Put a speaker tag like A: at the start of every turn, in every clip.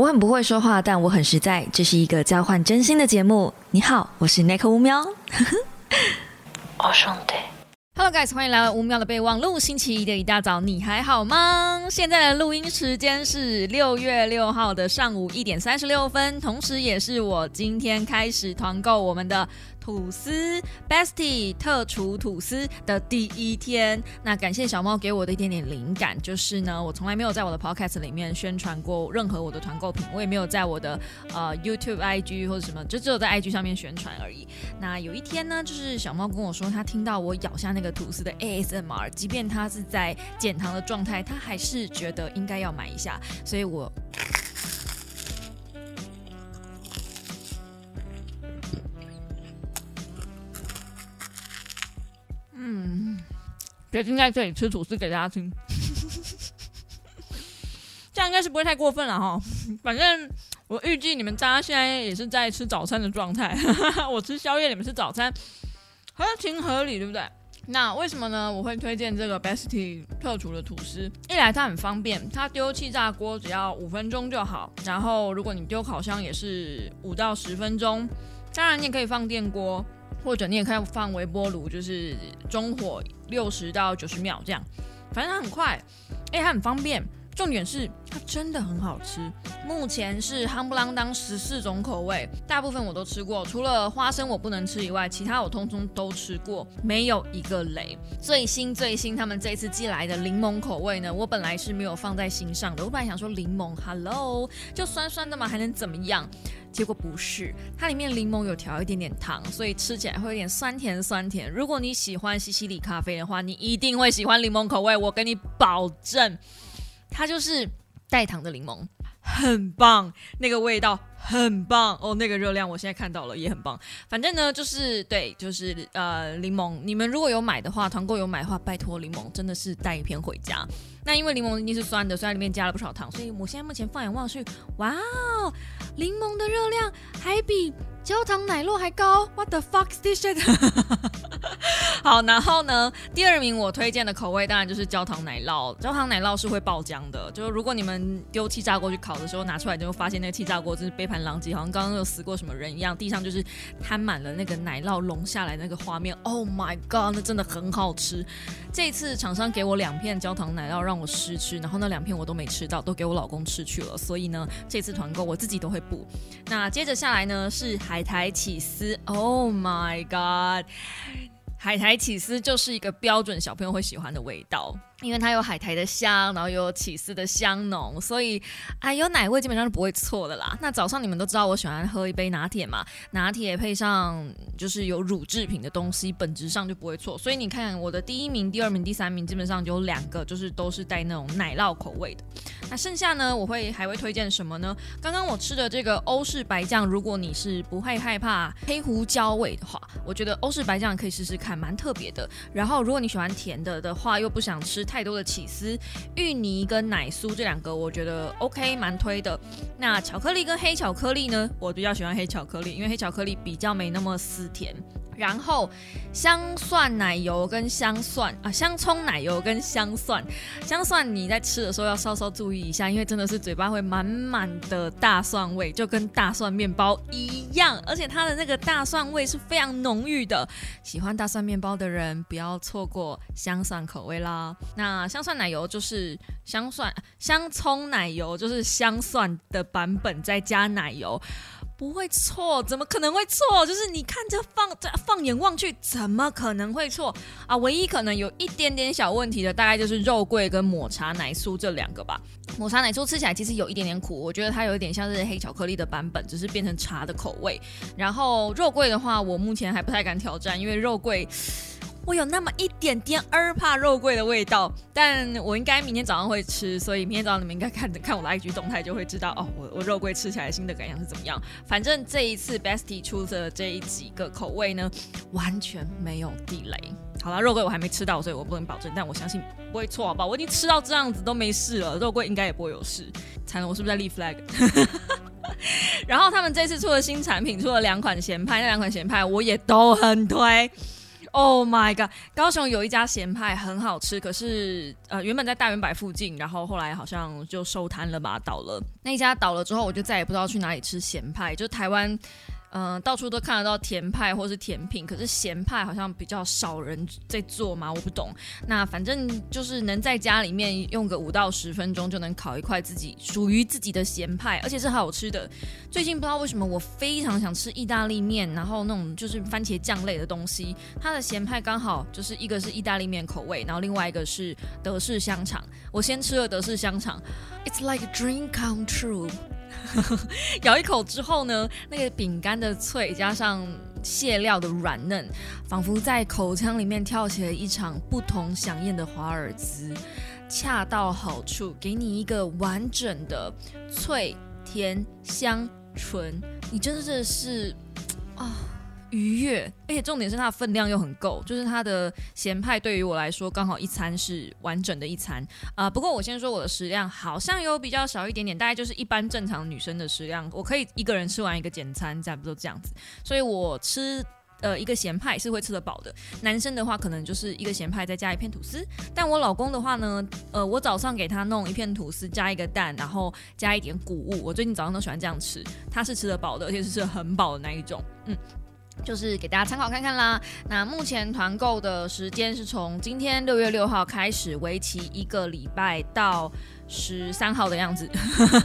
A: 我很不会说话，但我很实在。这是一个交换真心的节目。你好，我是奈克乌喵。
B: 我兄弟。Hello guys，欢迎来到五秒的备忘录。星期一的一大早，你还好吗？现在的录音时间是六月六号的上午一点三十六分，同时也是我今天开始团购我们的。吐司 Bestie 特厨吐司的第一天，那感谢小猫给我的一点点灵感，就是呢，我从来没有在我的 Podcast 里面宣传过任何我的团购品，我也没有在我的呃 YouTube IG 或者什么，就只有在 IG 上面宣传而已。那有一天呢，就是小猫跟我说，他听到我咬下那个吐司的 ASMR，即便他是在减糖的状态，他还是觉得应该要买一下，所以我。别听在这里吃吐司给大家听，这样应该是不会太过分了哈。反正我预计你们大家现在也是在吃早餐的状态，我吃宵夜，你们吃早餐，合情合理，对不对？那为什么呢？我会推荐这个 Bestie 特厨的吐司，一来它很方便，它丢气炸锅只要五分钟就好，然后如果你丢烤箱也是五到十分钟，当然你也可以放电锅。或者你也可以放微波炉，就是中火六十到九十秒这样，反正它很快，哎，它很方便。重点是它真的很好吃。目前是夯不啷当十四种口味，大部分我都吃过，除了花生我不能吃以外，其他我通通都吃过，没有一个雷。最新最新，他们这次寄来的柠檬口味呢，我本来是没有放在心上的。我本来想说柠檬，Hello，就酸酸的嘛，还能怎么样？结果不是，它里面柠檬有调一点点糖，所以吃起来会有点酸甜酸甜。如果你喜欢西西里咖啡的话，你一定会喜欢柠檬口味，我跟你保证，它就是带糖的柠檬。很棒，那个味道很棒哦，那个热量我现在看到了也很棒。反正呢，就是对，就是呃，柠檬，你们如果有买的话，团购有买的话，拜托柠檬真的是带一片回家。那因为柠檬一定是酸的，虽然里面加了不少糖，所以我现在目前放眼望去，哇哦，柠檬的热量还比。焦糖奶酪还高，What the fuck is this shit？好，然后呢，第二名我推荐的口味当然就是焦糖奶酪。焦糖奶酪是会爆浆的，就是如果你们丢气炸锅去烤的时候拿出来，就会发现那个气炸锅真是杯盘狼藉，好像刚刚有死过什么人一样，地上就是摊满了那个奶酪融下来那个画面。Oh my god，那真的很好吃。这次厂商给我两片焦糖奶酪让我试吃，然后那两片我都没吃到，都给我老公吃去了。所以呢，这次团购我自己都会补。那接着下来呢是海苔起司，Oh my god，海苔起司就是一个标准小朋友会喜欢的味道。因为它有海苔的香，然后有起司的香浓，所以啊有奶味基本上是不会错的啦。那早上你们都知道我喜欢喝一杯拿铁嘛，拿铁配上就是有乳制品的东西，本质上就不会错。所以你看我的第一名、第二名、第三名基本上有两个就是都是带那种奶酪口味的。那剩下呢，我会还会推荐什么呢？刚刚我吃的这个欧式白酱，如果你是不会害怕黑胡椒味的话，我觉得欧式白酱可以试试看，蛮特别的。然后如果你喜欢甜的的话，又不想吃。太多的起司、芋泥跟奶酥这两个，我觉得 OK，蛮推的。那巧克力跟黑巧克力呢？我比较喜欢黑巧克力，因为黑巧克力比较没那么丝甜。然后香蒜奶油跟香蒜啊，香葱奶油跟香蒜，香蒜你在吃的时候要稍稍注意一下，因为真的是嘴巴会满满的大蒜味，就跟大蒜面包一样，而且它的那个大蒜味是非常浓郁的。喜欢大蒜面包的人不要错过香蒜口味啦。那香蒜奶油就是香蒜，香葱奶油就是香蒜的版本再加奶油。不会错，怎么可能会错？就是你看着放在放眼望去，怎么可能会错啊？唯一可能有一点点小问题的，大概就是肉桂跟抹茶奶酥这两个吧。抹茶奶酥吃起来其实有一点点苦，我觉得它有一点像是黑巧克力的版本，只是变成茶的口味。然后肉桂的话，我目前还不太敢挑战，因为肉桂。我有那么一点点二怕肉桂的味道，但我应该明天早上会吃，所以明天早上你们应该看看我的 IG 动态就会知道哦，我我肉桂吃起来新的感想是怎么样。反正这一次 Bestie 出的这一几个口味呢，完全没有地雷。好了，肉桂我还没吃到，所以我不能保证，但我相信不会错，好吧？我已经吃到这样子都没事了，肉桂应该也不会有事。惨了，我是不是在立 flag？然后他们这次出了新产品，出了两款咸派，那两款咸派我也都很推。Oh my god！高雄有一家咸派很好吃，可是呃原本在大圆柏附近，然后后来好像就收摊了吧，倒了。那一家倒了之后，我就再也不知道去哪里吃咸派，就台湾。嗯，到处都看得到甜派或是甜品，可是咸派好像比较少人在做嘛，我不懂。那反正就是能在家里面用个五到十分钟就能烤一块自己属于自己的咸派，而且是好吃的。最近不知道为什么我非常想吃意大利面，然后那种就是番茄酱类的东西，它的咸派刚好就是一个是意大利面口味，然后另外一个是德式香肠。我先吃了德式香肠，It's like a dream come true。咬一口之后呢，那个饼干的脆加上馅料的软嫩，仿佛在口腔里面跳起了一场不同响应的华尔兹，恰到好处，给你一个完整的脆、甜、香、醇。你真的是啊！愉悦，而且重点是它的分量又很够，就是它的咸派对于我来说刚好一餐是完整的一餐啊。不过我先说我的食量好像有比较少一点点，大概就是一般正常女生的食量，我可以一个人吃完一个简餐，差不多这样子。所以我吃呃一个咸派是会吃得饱的。男生的话可能就是一个咸派再加一片吐司，但我老公的话呢，呃，我早上给他弄一片吐司加一个蛋，然后加一点谷物。我最近早上都喜欢这样吃，他是吃得饱的，而且是吃得很饱的那一种，嗯。就是给大家参考看看啦。那目前团购的时间是从今天六月六号开始，为期一个礼拜到。十三号的样子，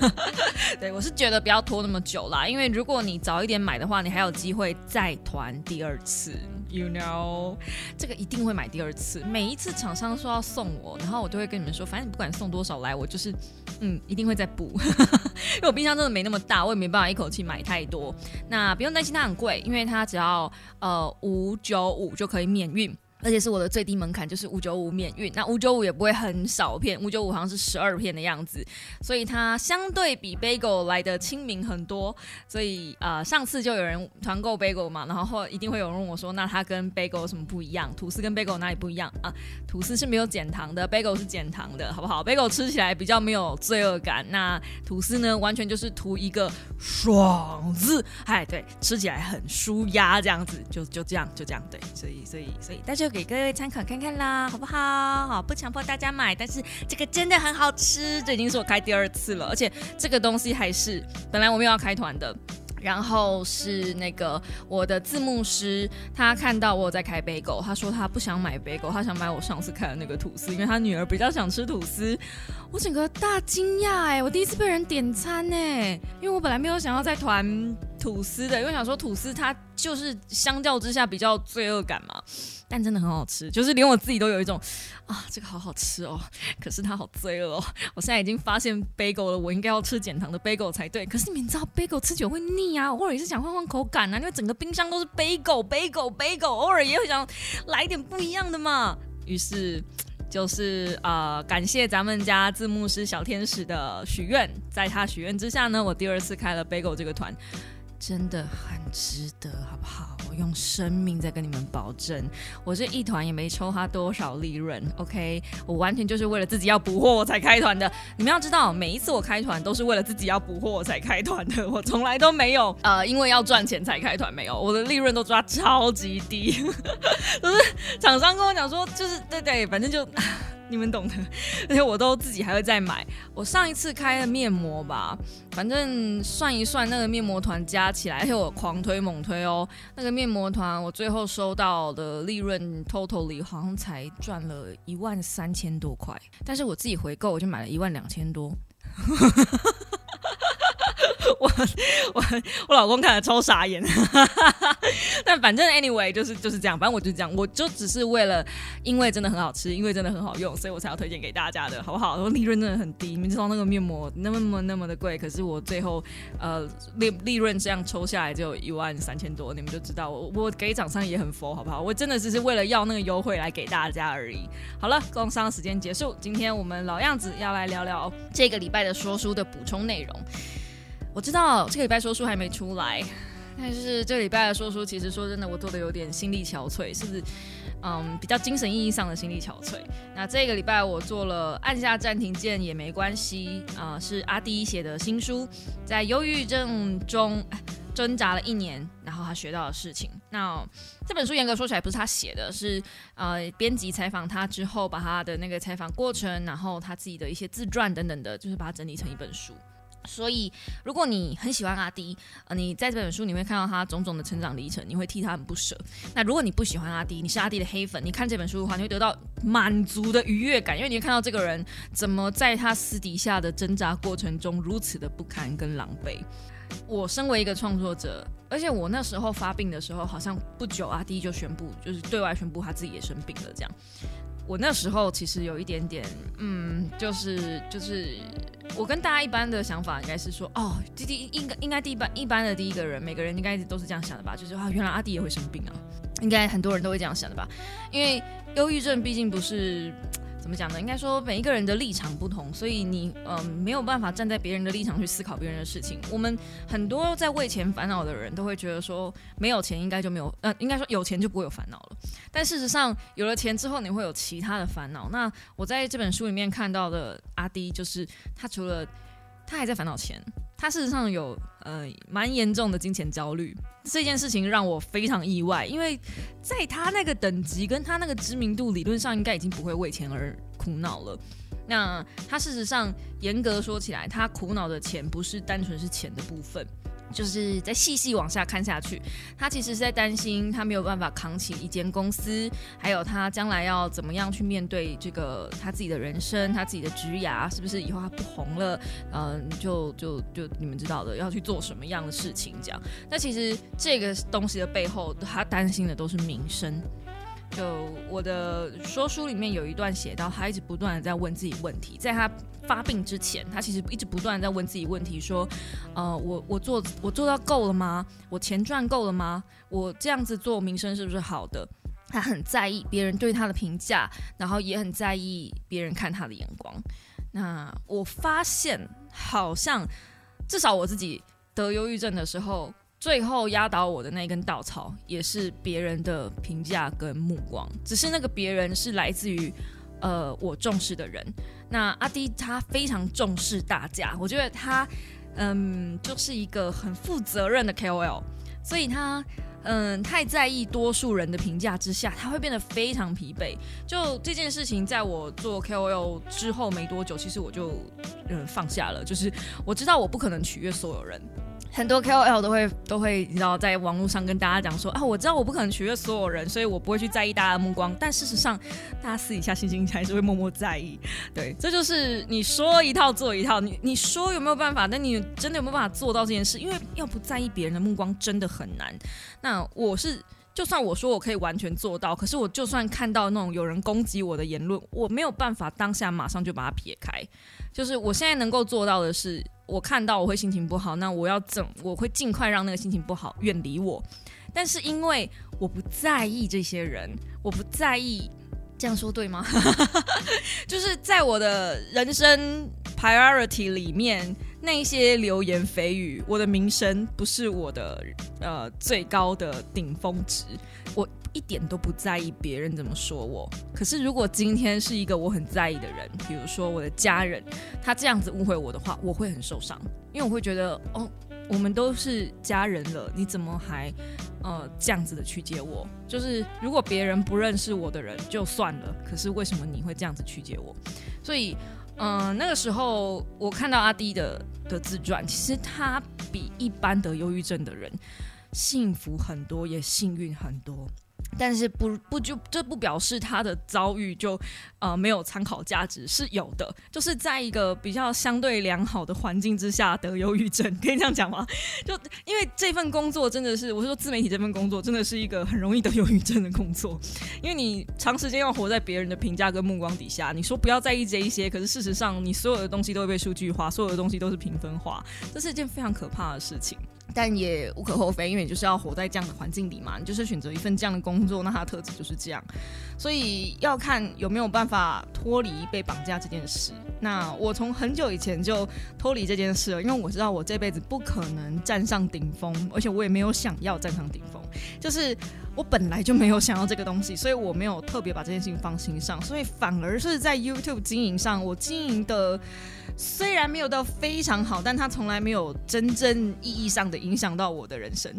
B: 对我是觉得不要拖那么久啦，因为如果你早一点买的话，你还有机会再团第二次，you know，这个一定会买第二次。每一次厂商说要送我，然后我都会跟你们说，反正你不管送多少来，我就是嗯一定会再补，因为我冰箱真的没那么大，我也没办法一口气买太多。那不用担心它很贵，因为它只要呃五九五就可以免运。而且是我的最低门槛，就是五九五免运。那五九五也不会很少片，五九五好像是十二片的样子，所以它相对比 Bagel 来的亲民很多。所以呃，上次就有人团购 Bagel 嘛，然后一定会有人问我说，那它跟 Bagel 有什么不一样？吐司跟 Bagel 哪里不一样啊？吐司是没有减糖的，Bagel 是减糖的，好不好？Bagel 吃起来比较没有罪恶感，那吐司呢，完全就是图一个爽字，哎，对，吃起来很舒压，这样子，就就这样，就这样，对，所以所以所以大家。给各位参考看看啦，好不好？好，不强迫大家买，但是这个真的很好吃，这已经是我开第二次了，而且这个东西还是本来我们要开团的。然后是那个我的字幕师，他看到我在开贝狗，他说他不想买贝狗，他想买我上次开的那个吐司，因为他女儿比较想吃吐司。我整个大惊讶哎，我第一次被人点餐哎，因为我本来没有想要在团吐司的，因为想说吐司它就是相较之下比较罪恶感嘛。但真的很好吃，就是连我自己都有一种啊，这个好好吃哦。可是它好罪恶哦。我现在已经发现 bagel 了，我应该要吃减糖的 bagel 才对。可是你们知道 bagel 吃久会腻啊，偶尔也是想换换口感啊，因为整个冰箱都是 bagel，bagel，bagel，偶尔也会想来点不一样的嘛。于是就是呃，感谢咱们家字幕师小天使的许愿，在他许愿之下呢，我第二次开了 bagel 这个团。真的很值得，好不好？我用生命在跟你们保证，我这一团也没抽他多少利润，OK？我完全就是为了自己要补货我才开团的。你们要知道，每一次我开团都是为了自己要补货我才开团的，我从来都没有呃，因为要赚钱才开团，没有，我的利润都抓超级低，都是厂商跟我讲说，就是对对，反正就。你们懂的，而且我都自己还会再买。我上一次开的面膜吧，反正算一算那个面膜团加起来，而且我狂推猛推哦。那个面膜团我最后收到的利润 totally 好像才赚了一万三千多块，但是我自己回购我就买了一万两千多。我 我我老公看了超傻眼，但反正 anyway 就是就是这样，反正我就这样，我就只是为了，因为真的很好吃，因为真的很好用，所以我才要推荐给大家的，好不好？我利润真的很低，你们知道那个面膜那么那么的贵，可是我最后呃利利润这样抽下来只有一万三千多，你们就知道我我给厂商也很佛，好不好？我真的只是为了要那个优惠来给大家而已。好了，工商时间结束，今天我们老样子要来聊聊这个礼拜的说书的补充内容。我知道这个礼拜说书还没出来，但是这个礼拜的说书，其实说真的，我做的有点心力憔悴，是不是？嗯，比较精神意义上的心力憔悴。那这个礼拜我做了按下暂停键也没关系啊，是阿迪写的新书，在忧郁症中。挣扎了一年，然后他学到的事情。那这本书严格说起来不是他写的，是呃编辑采访他之后，把他的那个采访过程，然后他自己的一些自传等等的，就是把它整理成一本书。所以，如果你很喜欢阿迪，呃，你在这本书你会看到他种种的成长历程，你会替他很不舍。那如果你不喜欢阿迪，你是阿迪的黑粉，你看这本书的话，你会得到满足的愉悦感，因为你会看到这个人怎么在他私底下的挣扎过程中如此的不堪跟狼狈。我身为一个创作者，而且我那时候发病的时候，好像不久阿迪就宣布，就是对外宣布他自己也生病了，这样。我那时候其实有一点点，嗯，就是就是，我跟大家一般的想法应该是说，哦，弟弟应该应该第一般一般的第一个人，每个人应该都是这样想的吧？就是啊，原来阿弟也会生病啊，应该很多人都会这样想的吧？因为忧郁症毕竟不是。怎么讲呢？应该说每一个人的立场不同，所以你呃没有办法站在别人的立场去思考别人的事情。我们很多在为钱烦恼的人都会觉得说，没有钱应该就没有，呃，应该说有钱就不会有烦恼了。但事实上，有了钱之后，你会有其他的烦恼。那我在这本书里面看到的阿迪，就是他除了他还在烦恼钱。他事实上有呃蛮严重的金钱焦虑，这件事情让我非常意外，因为在他那个等级跟他那个知名度，理论上应该已经不会为钱而苦恼了。那他事实上严格说起来，他苦恼的钱不是单纯是钱的部分。就是在细细往下看下去，他其实是在担心他没有办法扛起一间公司，还有他将来要怎么样去面对这个他自己的人生，他自己的职涯是不是以后他不红了，嗯，就就就你们知道的，要去做什么样的事情这样。那其实这个东西的背后，他担心的都是名声。就我的说书里面有一段写到，他一直不断的在问自己问题，在他发病之前，他其实一直不断的在问自己问题，说，呃，我我做我做到够了吗？我钱赚够了吗？我这样子做名声是不是好的？他很在意别人对他的评价，然后也很在意别人看他的眼光。那我发现，好像至少我自己得忧郁症的时候。最后压倒我的那根稻草，也是别人的评价跟目光。只是那个别人是来自于，呃，我重视的人。那阿迪他非常重视大家，我觉得他，嗯，就是一个很负责任的 KOL。所以他，嗯，太在意多数人的评价之下，他会变得非常疲惫。就这件事情，在我做 KOL 之后没多久，其实我就，嗯，放下了。就是我知道我不可能取悦所有人。很多 KOL 都会都会，你知道，在网络上跟大家讲说啊，我知道我不可能取悦所有人，所以我不会去在意大家的目光。但事实上，大家私底下心情还是会默默在意。对，这就是你说一套做一套。你你说有没有办法？但你真的有没有办法做到这件事？因为要不在意别人的目光，真的很难。那我是，就算我说我可以完全做到，可是我就算看到那种有人攻击我的言论，我没有办法当下马上就把它撇开。就是我现在能够做到的是。我看到我会心情不好，那我要怎？我会尽快让那个心情不好远离我。但是因为我不在意这些人，我不在意，这样说对吗？就是在我的人生 priority 里面，那些流言蜚语，我的名声不是我的呃最高的顶峰值。我。一点都不在意别人怎么说我，可是如果今天是一个我很在意的人，比如说我的家人，他这样子误会我的话，我会很受伤，因为我会觉得，哦，我们都是家人了，你怎么还呃这样子的曲解我？就是如果别人不认识我的人就算了，可是为什么你会这样子曲解我？所以，嗯，那个时候我看到阿弟的的自传，其实他比一般得忧郁症的人幸福很多，也幸运很多。但是不不就这不表示他的遭遇就呃没有参考价值是有的，就是在一个比较相对良好的环境之下得忧郁症，可以这样讲吗？就因为这份工作真的是，我是说自媒体这份工作真的是一个很容易得忧郁症的工作，因为你长时间要活在别人的评价跟目光底下，你说不要在意这一些，可是事实上你所有的东西都会被数据化，所有的东西都是评分化，这是一件非常可怕的事情。但也无可厚非，因为你就是要活在这样的环境里嘛，你就是选择一份这样的工作，那它的特质就是这样，所以要看有没有办法脱离被绑架这件事。那我从很久以前就脱离这件事了，因为我知道我这辈子不可能站上顶峰，而且我也没有想要站上顶峰，就是我本来就没有想要这个东西，所以我没有特别把这件事情放心上，所以反而是在 YouTube 经营上，我经营的虽然没有到非常好，但他从来没有真正意义上的影响到我的人生。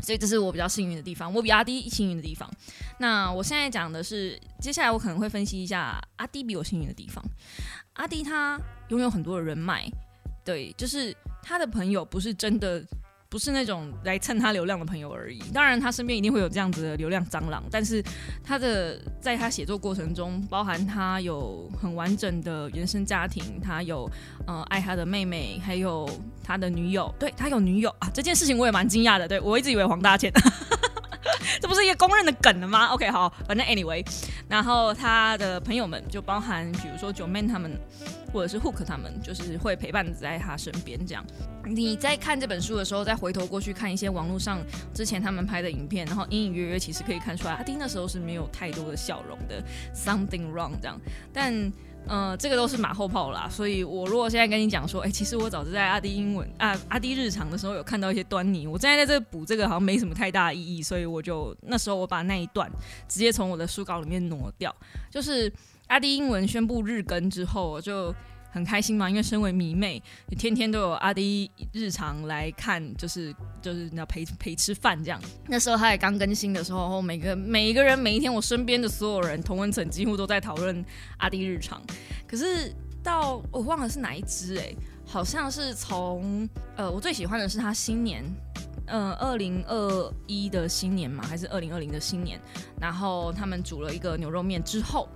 B: 所以这是我比较幸运的地方，我比阿迪幸运的地方。那我现在讲的是，接下来我可能会分析一下阿迪比我幸运的地方。阿迪他拥有很多的人脉，对，就是他的朋友不是真的。不是那种来蹭他流量的朋友而已。当然，他身边一定会有这样子的流量蟑螂，但是他的在他写作过程中，包含他有很完整的原生家庭，他有呃爱他的妹妹，还有他的女友。对他有女友啊，这件事情我也蛮惊讶的。对我一直以为黄大千。这不是一个公认的梗了吗？OK，好，反正 anyway，然后他的朋友们就包含，比如说九 man 他们，或者是 Hook 他们，就是会陪伴在他身边这样。你在看这本书的时候，再回头过去看一些网络上之前他们拍的影片，然后隐隐约约其实可以看出来，阿丁那时候是没有太多的笑容的，something wrong 这样，但。嗯，这个都是马后炮啦，所以我如果现在跟你讲说，哎，其实我早就在阿迪英文啊阿迪日常的时候有看到一些端倪，我现在在这补这个好像没什么太大意义，所以我就那时候我把那一段直接从我的书稿里面挪掉，就是阿迪英文宣布日更之后，我就。很开心嘛，因为身为迷妹，你天天都有阿迪日常来看，就是就是要陪陪吃饭这样。那时候他也刚更新的时候，每个每一个人每一天，我身边的所有人同温层几乎都在讨论阿迪日常。可是到我忘了是哪一支哎，好像是从呃我最喜欢的是他新年，呃二零二一的新年嘛，还是二零二零的新年，然后他们煮了一个牛肉面之后。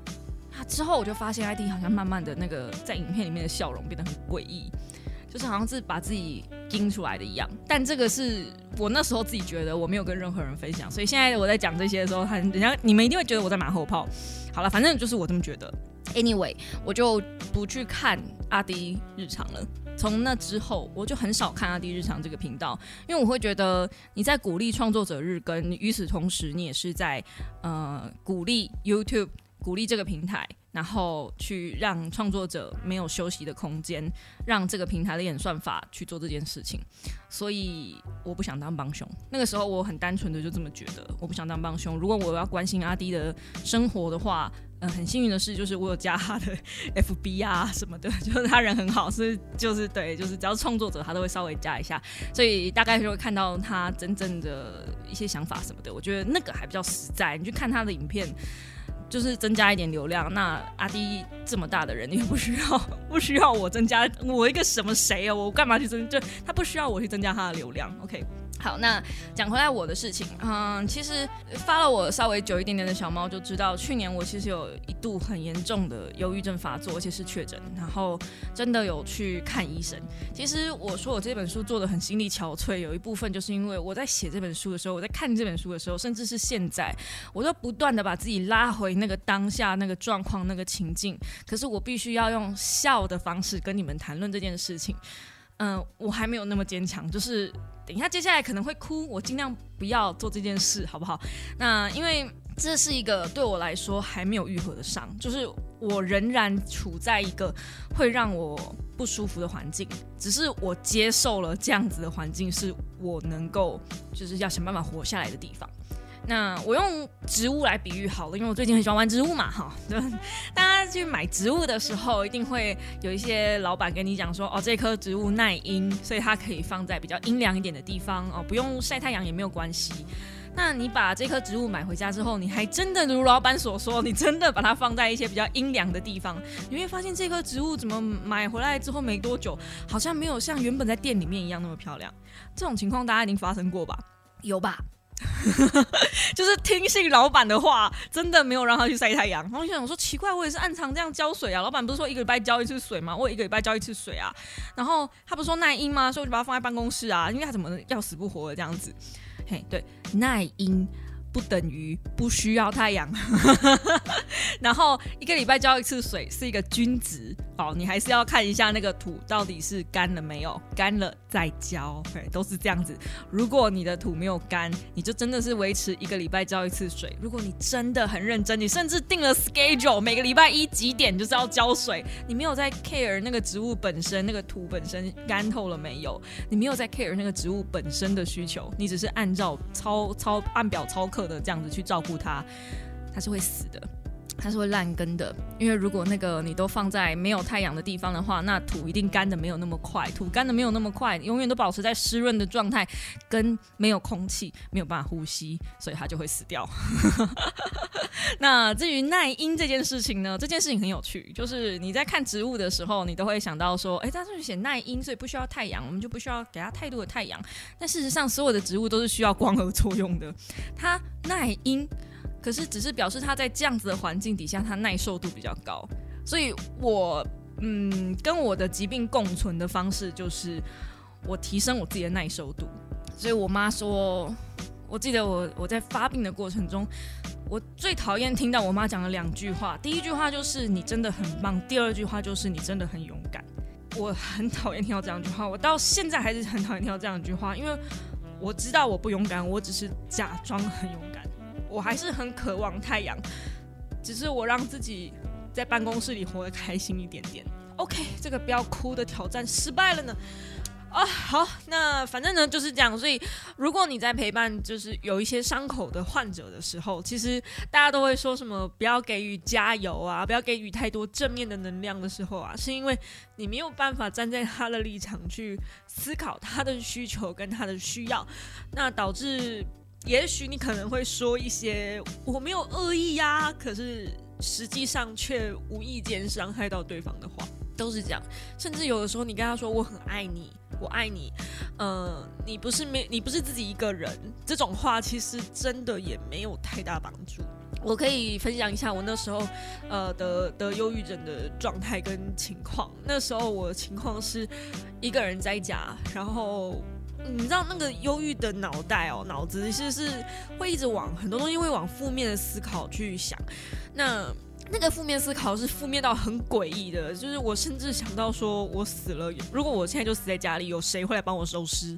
B: 之后我就发现 ID 好像慢慢的那个在影片里面的笑容变得很诡异，就是好像是把自己盯出来的一样。但这个是我那时候自己觉得我没有跟任何人分享，所以现在我在讲这些的时候，很人家你们一定会觉得我在马后炮。好了，反正就是我这么觉得。Anyway，我就不去看阿迪日常了。从那之后，我就很少看阿迪日常这个频道，因为我会觉得你在鼓励创作者日更，与此同时，你也是在呃鼓励 YouTube。鼓励这个平台，然后去让创作者没有休息的空间，让这个平台的演算法去做这件事情。所以我不想当帮凶。那个时候我很单纯的就这么觉得，我不想当帮凶。如果我要关心阿迪的生活的话，嗯，很幸运的是，就是我有加他的 FB 啊什么的，就是他人很好，所以就是对，就是只要创作者他都会稍微加一下，所以大概就会看到他真正的一些想法什么的。我觉得那个还比较实在，你去看他的影片。就是增加一点流量，那阿迪这么大的人，你不需要不需要我增加我一个什么谁啊？我干嘛去增？就他不需要我去增加他的流量，OK。好，那讲回来我的事情，嗯，其实发了我稍微久一点点的小猫就知道，去年我其实有一度很严重的忧郁症发作，而且是确诊，然后真的有去看医生。其实我说我这本书做的很心力憔悴，有一部分就是因为我在写这本书的时候，我在看这本书的时候，甚至是现在，我都不断的把自己拉回那个当下那个状况那个情境，可是我必须要用笑的方式跟你们谈论这件事情。嗯，我还没有那么坚强，就是等一下接下来可能会哭，我尽量不要做这件事，好不好？那因为这是一个对我来说还没有愈合的伤，就是我仍然处在一个会让我不舒服的环境，只是我接受了这样子的环境，是我能够就是要想办法活下来的地方。那我用植物来比喻好了，因为我最近很喜欢玩植物嘛，哈。大家去买植物的时候，一定会有一些老板跟你讲说，哦，这棵植物耐阴，所以它可以放在比较阴凉一点的地方哦，不用晒太阳也没有关系。那你把这棵植物买回家之后，你还真的如老板所说，你真的把它放在一些比较阴凉的地方，你会发现这棵植物怎么买回来之后没多久，好像没有像原本在店里面一样那么漂亮。这种情况大家已经发生过吧？有吧？就是听信老板的话，真的没有让他去晒太阳。然后我想说奇怪，我也是按常这样浇水啊。老板不是说一个礼拜浇一次水吗？我一个礼拜浇一次水啊。然后他不是说耐阴吗？所以我就把它放在办公室啊。因为他怎么要死不活的这样子？嘿，对，耐阴不等于不需要太阳。然后一个礼拜浇一次水是一个均值。好，你还是要看一下那个土到底是干了没有，干了再浇，对，都是这样子。如果你的土没有干，你就真的是维持一个礼拜浇一次水。如果你真的很认真，你甚至定了 schedule，每个礼拜一几点就是要浇水，你没有在 care 那个植物本身，那个土本身干透了没有，你没有在 care 那个植物本身的需求，你只是按照操操按表操课的这样子去照顾它，它是会死的。它是会烂根的，因为如果那个你都放在没有太阳的地方的话，那土一定干的没有那么快，土干的没有那么快，永远都保持在湿润的状态，跟没有空气，没有办法呼吸，所以它就会死掉。那至于耐阴这件事情呢，这件事情很有趣，就是你在看植物的时候，你都会想到说，哎，它是写耐阴，所以不需要太阳，我们就不需要给它太多的太阳。但事实上，所有的植物都是需要光合作用的，它耐阴。可是，只是表示他在这样子的环境底下，他耐受度比较高。所以，我嗯，跟我的疾病共存的方式就是我提升我自己的耐受度。所以我妈说，我记得我我在发病的过程中，我最讨厌听到我妈讲了两句话。第一句话就是你真的很棒，第二句话就是你真的很勇敢。我很讨厌听到这样一句话，我到现在还是很讨厌听到这样一句话，因为我知道我不勇敢，我只是假装很勇敢。我还是很渴望太阳，只是我让自己在办公室里活得开心一点点。OK，这个不要哭的挑战失败了呢。啊，好，那反正呢就是这样。所以，如果你在陪伴就是有一些伤口的患者的时候，其实大家都会说什么不要给予加油啊，不要给予太多正面的能量的时候啊，是因为你没有办法站在他的立场去思考他的需求跟他的需要，那导致。也许你可能会说一些我没有恶意呀，可是实际上却无意间伤害到对方的话，都是这样。甚至有的时候你跟他说我很爱你，我爱你，呃，你不是没你不是自己一个人，这种话其实真的也没有太大帮助。我可以分享一下我那时候呃得得忧郁症的状态跟情况。那时候我的情况是一个人在家，然后。你知道那个忧郁的脑袋哦，脑子其实是会一直往很多东西会往负面的思考去想。那那个负面思考是负面到很诡异的，就是我甚至想到说，我死了，如果我现在就死在家里，有谁会来帮我收尸？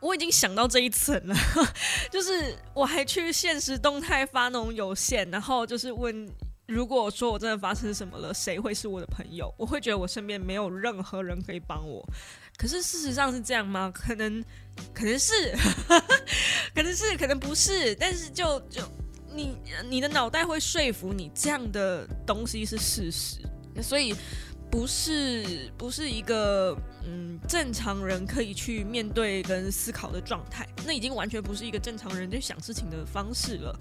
B: 我已经想到这一层了，就是我还去现实动态发那种有限，然后就是问，如果说我真的发生什么了，谁会是我的朋友？我会觉得我身边没有任何人可以帮我。可是事实上是这样吗？可能，可能是，可能是，可能不是。但是就就你你的脑袋会说服你这样的东西是事实，所以不是不是一个嗯正常人可以去面对跟思考的状态。那已经完全不是一个正常人在想事情的方式了。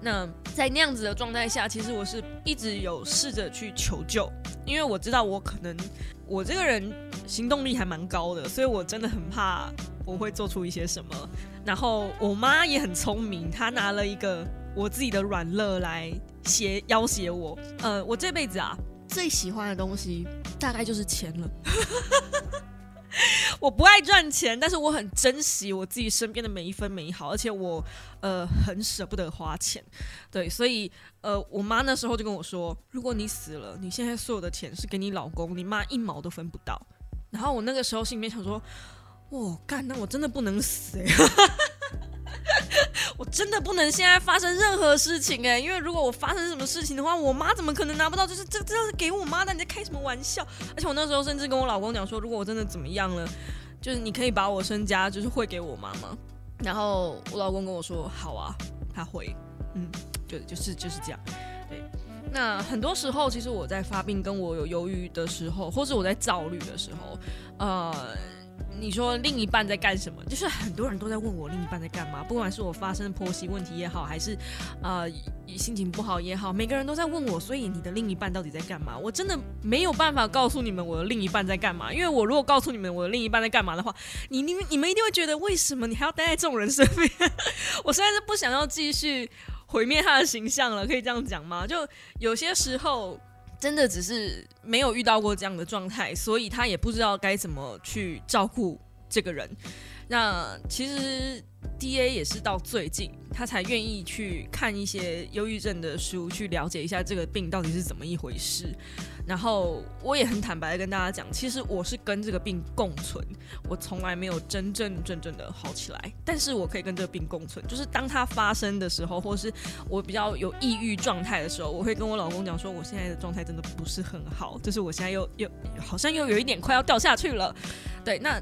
B: 那在那样子的状态下，其实我是一直有试着去求救，因为我知道我可能。我这个人行动力还蛮高的，所以我真的很怕我会做出一些什么。然后我妈也很聪明，她拿了一个我自己的软肋来挟要挟我。呃，我这辈子啊最喜欢的东西大概就是钱了。我不爱赚钱，但是我很珍惜我自己身边的每一分每一毫，而且我呃很舍不得花钱，对，所以呃我妈那时候就跟我说，如果你死了，你现在所有的钱是给你老公，你妈一毛都分不到。然后我那个时候心里面想说，我干，那我真的不能死。我真的不能现在发生任何事情哎，因为如果我发生什么事情的话，我妈怎么可能拿不到？就是这，这要是给我妈的，你在开什么玩笑？而且我那时候甚至跟我老公讲说，如果我真的怎么样了，就是你可以把我身家就是汇给我妈妈。然后我老公跟我说，好啊，他会，嗯，对就是就是这样。对，那很多时候其实我在发病跟我有忧郁的时候，或是我在焦虑的时候，呃。你说另一半在干什么？就是很多人都在问我另一半在干嘛，不管是我发生婆媳问题也好，还是呃心情不好也好，每个人都在问我。所以你的另一半到底在干嘛？我真的没有办法告诉你们我的另一半在干嘛，因为我如果告诉你们我的另一半在干嘛的话，你你们你们一定会觉得为什么你还要待在这种人身边？我实在是不想要继续毁灭他的形象了，可以这样讲吗？就有些时候。真的只是没有遇到过这样的状态，所以他也不知道该怎么去照顾这个人。那其实 D A 也是到最近，他才愿意去看一些忧郁症的书，去了解一下这个病到底是怎么一回事。然后我也很坦白的跟大家讲，其实我是跟这个病共存，我从来没有真正真正的好起来，但是我可以跟这个病共存。就是当它发生的时候，或是我比较有抑郁状态的时候，我会跟我老公讲说，我现在的状态真的不是很好，就是我现在又又好像又有一点快要掉下去了。对，那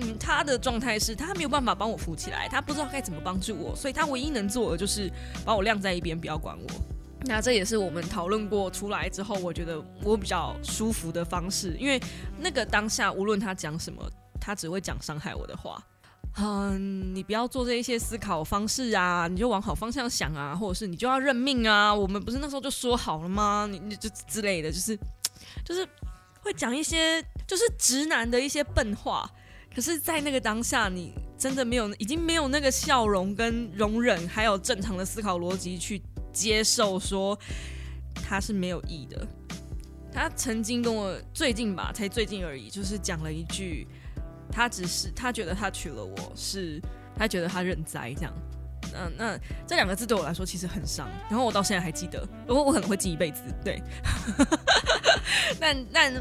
B: 嗯，他的状态是他没有办法帮我扶起来，他不知道该怎么帮助我，所以他唯一能做的就是把我晾在一边，不要管我。那这也是我们讨论过出来之后，我觉得我比较舒服的方式，因为那个当下无论他讲什么，他只会讲伤害我的话。嗯，你不要做这一些思考方式啊，你就往好方向想啊，或者是你就要认命啊。我们不是那时候就说好了吗？你你就之类的，就是就是会讲一些就是直男的一些笨话。可是，在那个当下，你真的没有，已经没有那个笑容跟容忍，还有正常的思考逻辑去。接受说他是没有意的。他曾经跟我最近吧，才最近而已，就是讲了一句，他只是他觉得他娶了我是，他觉得他认栽这样。嗯，那这两个字对我来说其实很伤，然后我到现在还记得，我我可能会记一辈子。对，但但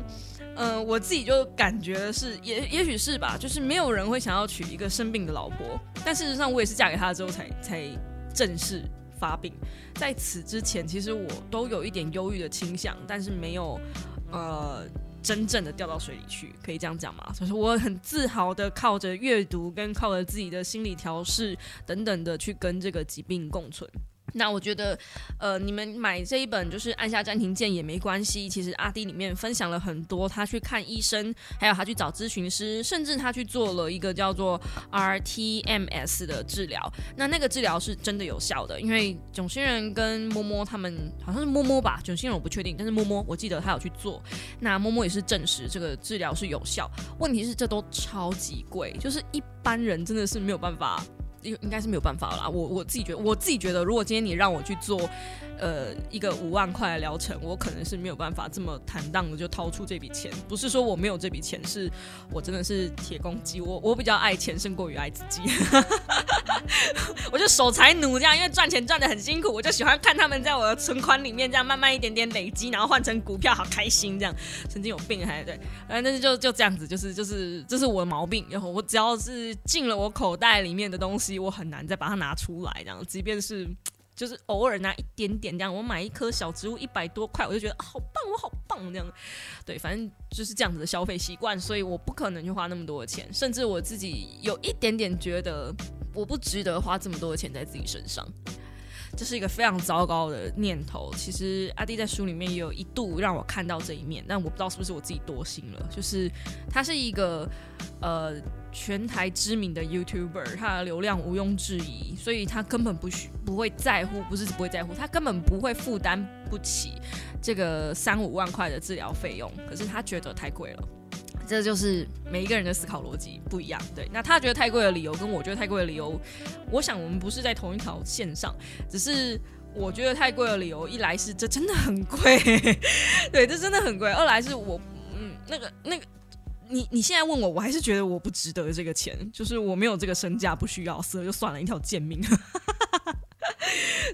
B: 嗯，我自己就感觉是，也也许是吧，就是没有人会想要娶一个生病的老婆，但事实上我也是嫁给他之后才才正式。发病，在此之前，其实我都有一点忧郁的倾向，但是没有呃真正的掉到水里去，可以这样讲吗？所以我很自豪的靠着阅读跟靠着自己的心理调试等等的去跟这个疾病共存。那我觉得，呃，你们买这一本就是按下暂停键也没关系。其实阿迪里面分享了很多他去看医生，还有他去找咨询师，甚至他去做了一个叫做 RTMS 的治疗。那那个治疗是真的有效的，因为囧星人跟摸摸他们好像是摸摸吧，囧星人我不确定，但是摸摸我记得他有去做。那摸摸也是证实这个治疗是有效。问题是这都超级贵，就是一般人真的是没有办法。应应该是没有办法了，我我自己觉得，我自己觉得，如果今天你让我去做，呃，一个五万块的疗程，我可能是没有办法这么坦荡的就掏出这笔钱。不是说我没有这笔钱，是我真的是铁公鸡，我我比较爱钱胜过于爱自己。我就守财奴这样，因为赚钱赚的很辛苦，我就喜欢看他们在我的存款里面这样慢慢一点点累积，然后换成股票，好开心这样。曾经有病还对，反正就就这样子，就是就是这是我的毛病。然后我只要是进了我口袋里面的东西。我很难再把它拿出来，这样，即便是就是偶尔拿一点点这样，我买一颗小植物一百多块，我就觉得好棒，我好棒这样。对，反正就是这样子的消费习惯，所以我不可能去花那么多的钱，甚至我自己有一点点觉得我不值得花这么多的钱在自己身上。这是一个非常糟糕的念头。其实阿弟在书里面也有一度让我看到这一面，但我不知道是不是我自己多心了。就是他是一个呃全台知名的 YouTuber，他的流量毋庸置疑，所以他根本不需不会在乎，不是不会在乎，他根本不会负担不起这个三五万块的治疗费用。可是他觉得太贵了。这就是每一个人的思考逻辑不一样，对。那他觉得太贵的理由跟我觉得太贵的理由，我想我们不是在同一条线上。只是我觉得太贵的理由，一来是这真的很贵，对，这真的很贵；二来是我，嗯，那个那个，你你现在问我，我还是觉得我不值得这个钱，就是我没有这个身价，不需要，死了就算了，一条贱命。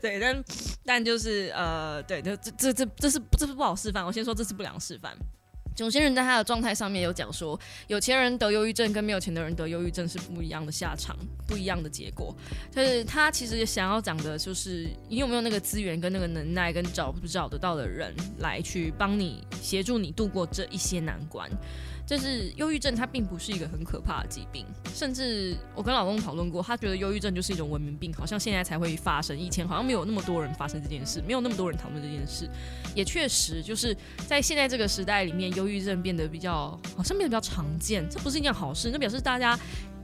B: 对，但但就是呃，对，这这这这这是这是不好示范。我先说这是不良示范。囧星人在他的状态上面有讲说，有钱人得忧郁症跟没有钱的人得忧郁症是不一样的下场，不一样的结果。就是他其实想要讲的就是，你有没有那个资源跟那个能耐，跟找不找得到的人来去帮你协助你度过这一些难关。就是忧郁症，它并不是一个很可怕的疾病，甚至我跟老公讨论过，他觉得忧郁症就是一种文明病，好像现在才会发生，以前好像没有那么多人发生这件事，没有那么多人讨论这件事，也确实就是在现在这个时代里面，忧郁症变得比较好像变得比较常见，这不是一件好事，那表示大家。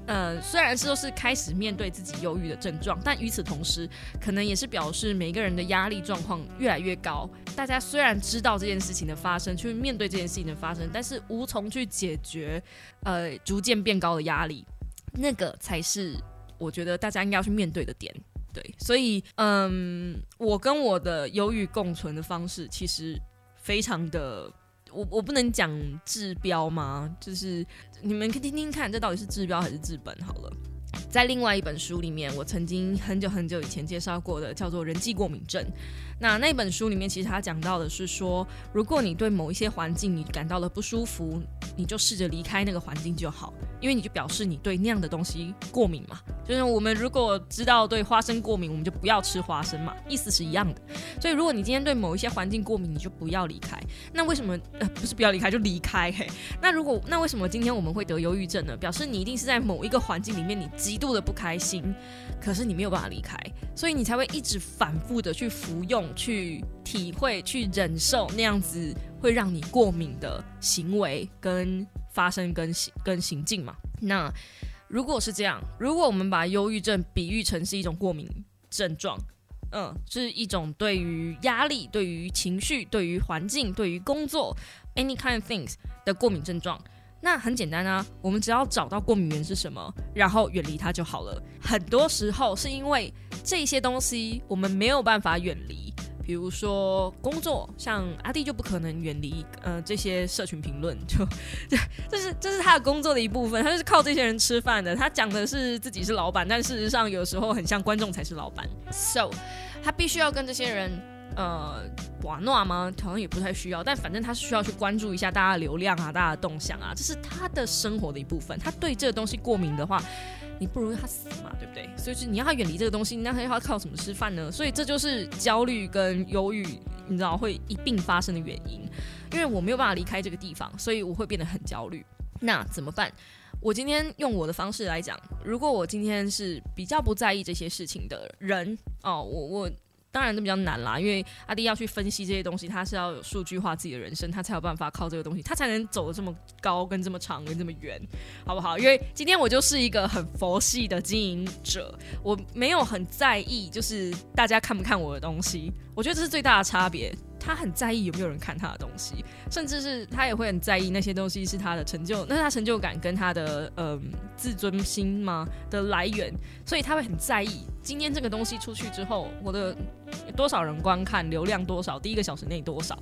B: 呃，虽然是都是开始面对自己忧郁的症状，但与此同时，可能也是表示每个人的压力状况越来越高。大家虽然知道这件事情的发生，去面对这件事情的发生，但是无从去解决，呃，逐渐变高的压力，那个才是我觉得大家应该要去面对的点。对，所以，嗯，我跟我的忧郁共存的方式，其实非常的。
C: 我我不能讲治标吗？就是你们可以听听看，这到底是治标还是治本？好了。在另外一本书里面，我曾经很久很久以前介绍过的，叫做人际过敏症。那那本书里面，其实他讲到的是说，如果你对某一些环境你感到了不舒服，你就试着离开那个环境就好，因为你就表示你对那样的东西过敏嘛。就是我们如果知道对花生过敏，我们就不要吃花生嘛，意思是一样的。所以如果你今天对某一些环境过敏，你就不要离开。那为什么呃不是不要离开就离开？嘿，那如果那为什么今天我们会得忧郁症呢？表示你一定是在某一个环境里面你极度的不开心，可是你没有办法离开，所以你才会一直反复的去服用。去体会、去忍受那样子会让你过敏的行为跟发生、跟行、跟行径嘛？那如果是这样，如果我们把忧郁症比喻成是一种过敏症状，嗯，是一种对于压力、对于情绪、对于环境、对于工作 any kind of things 的过敏症状。那很简单啊，我们只要找到过敏源是什么，然后远离它就好了。很多时候是因为这些东西我们没有办法远离，比如说工作，像阿弟就不可能远离呃这些社群评论，就 这这是这是他的工作的一部分，他就是靠这些人吃饭的。他讲的是自己是老板，但事实上有时候很像观众才是老板，so 他必须要跟这些人。呃，玩闹吗？好像也不太需要，但反正他是需要去关注一下大家的流量啊，大家的动向啊，这是他的生活的一部分。他对这个东西过敏的话，你不如他死嘛，对不对？所以是你要他远离这个东西，那他要靠什么吃饭呢？所以这就是焦虑跟忧郁，你知道会一并发生的原因。因为我没有办法离开这个地方，所以我会变得很焦虑。那怎么办？我今天用我的方式来讲，如果我今天是比较不在意这些事情的人哦，我我。当然都比较难啦，因为阿弟要去分析这些东西，他是要有数据化自己的人生，他才有办法靠这个东西，他才能走得这么高、跟这么长、跟这么远，好不好？因为今天我就是一个很佛系的经营者，我没有很在意，就是大家看不看我的东西，我觉得这是最大的差别。他很在意有没有人看他的东西，甚至是他也会很在意那些东西是他的成就，那是他成就感跟他的嗯自尊心吗的来源，所以他会很在意今天这个东西出去之后，我的多少人观看，流量多少，第一个小时内多少。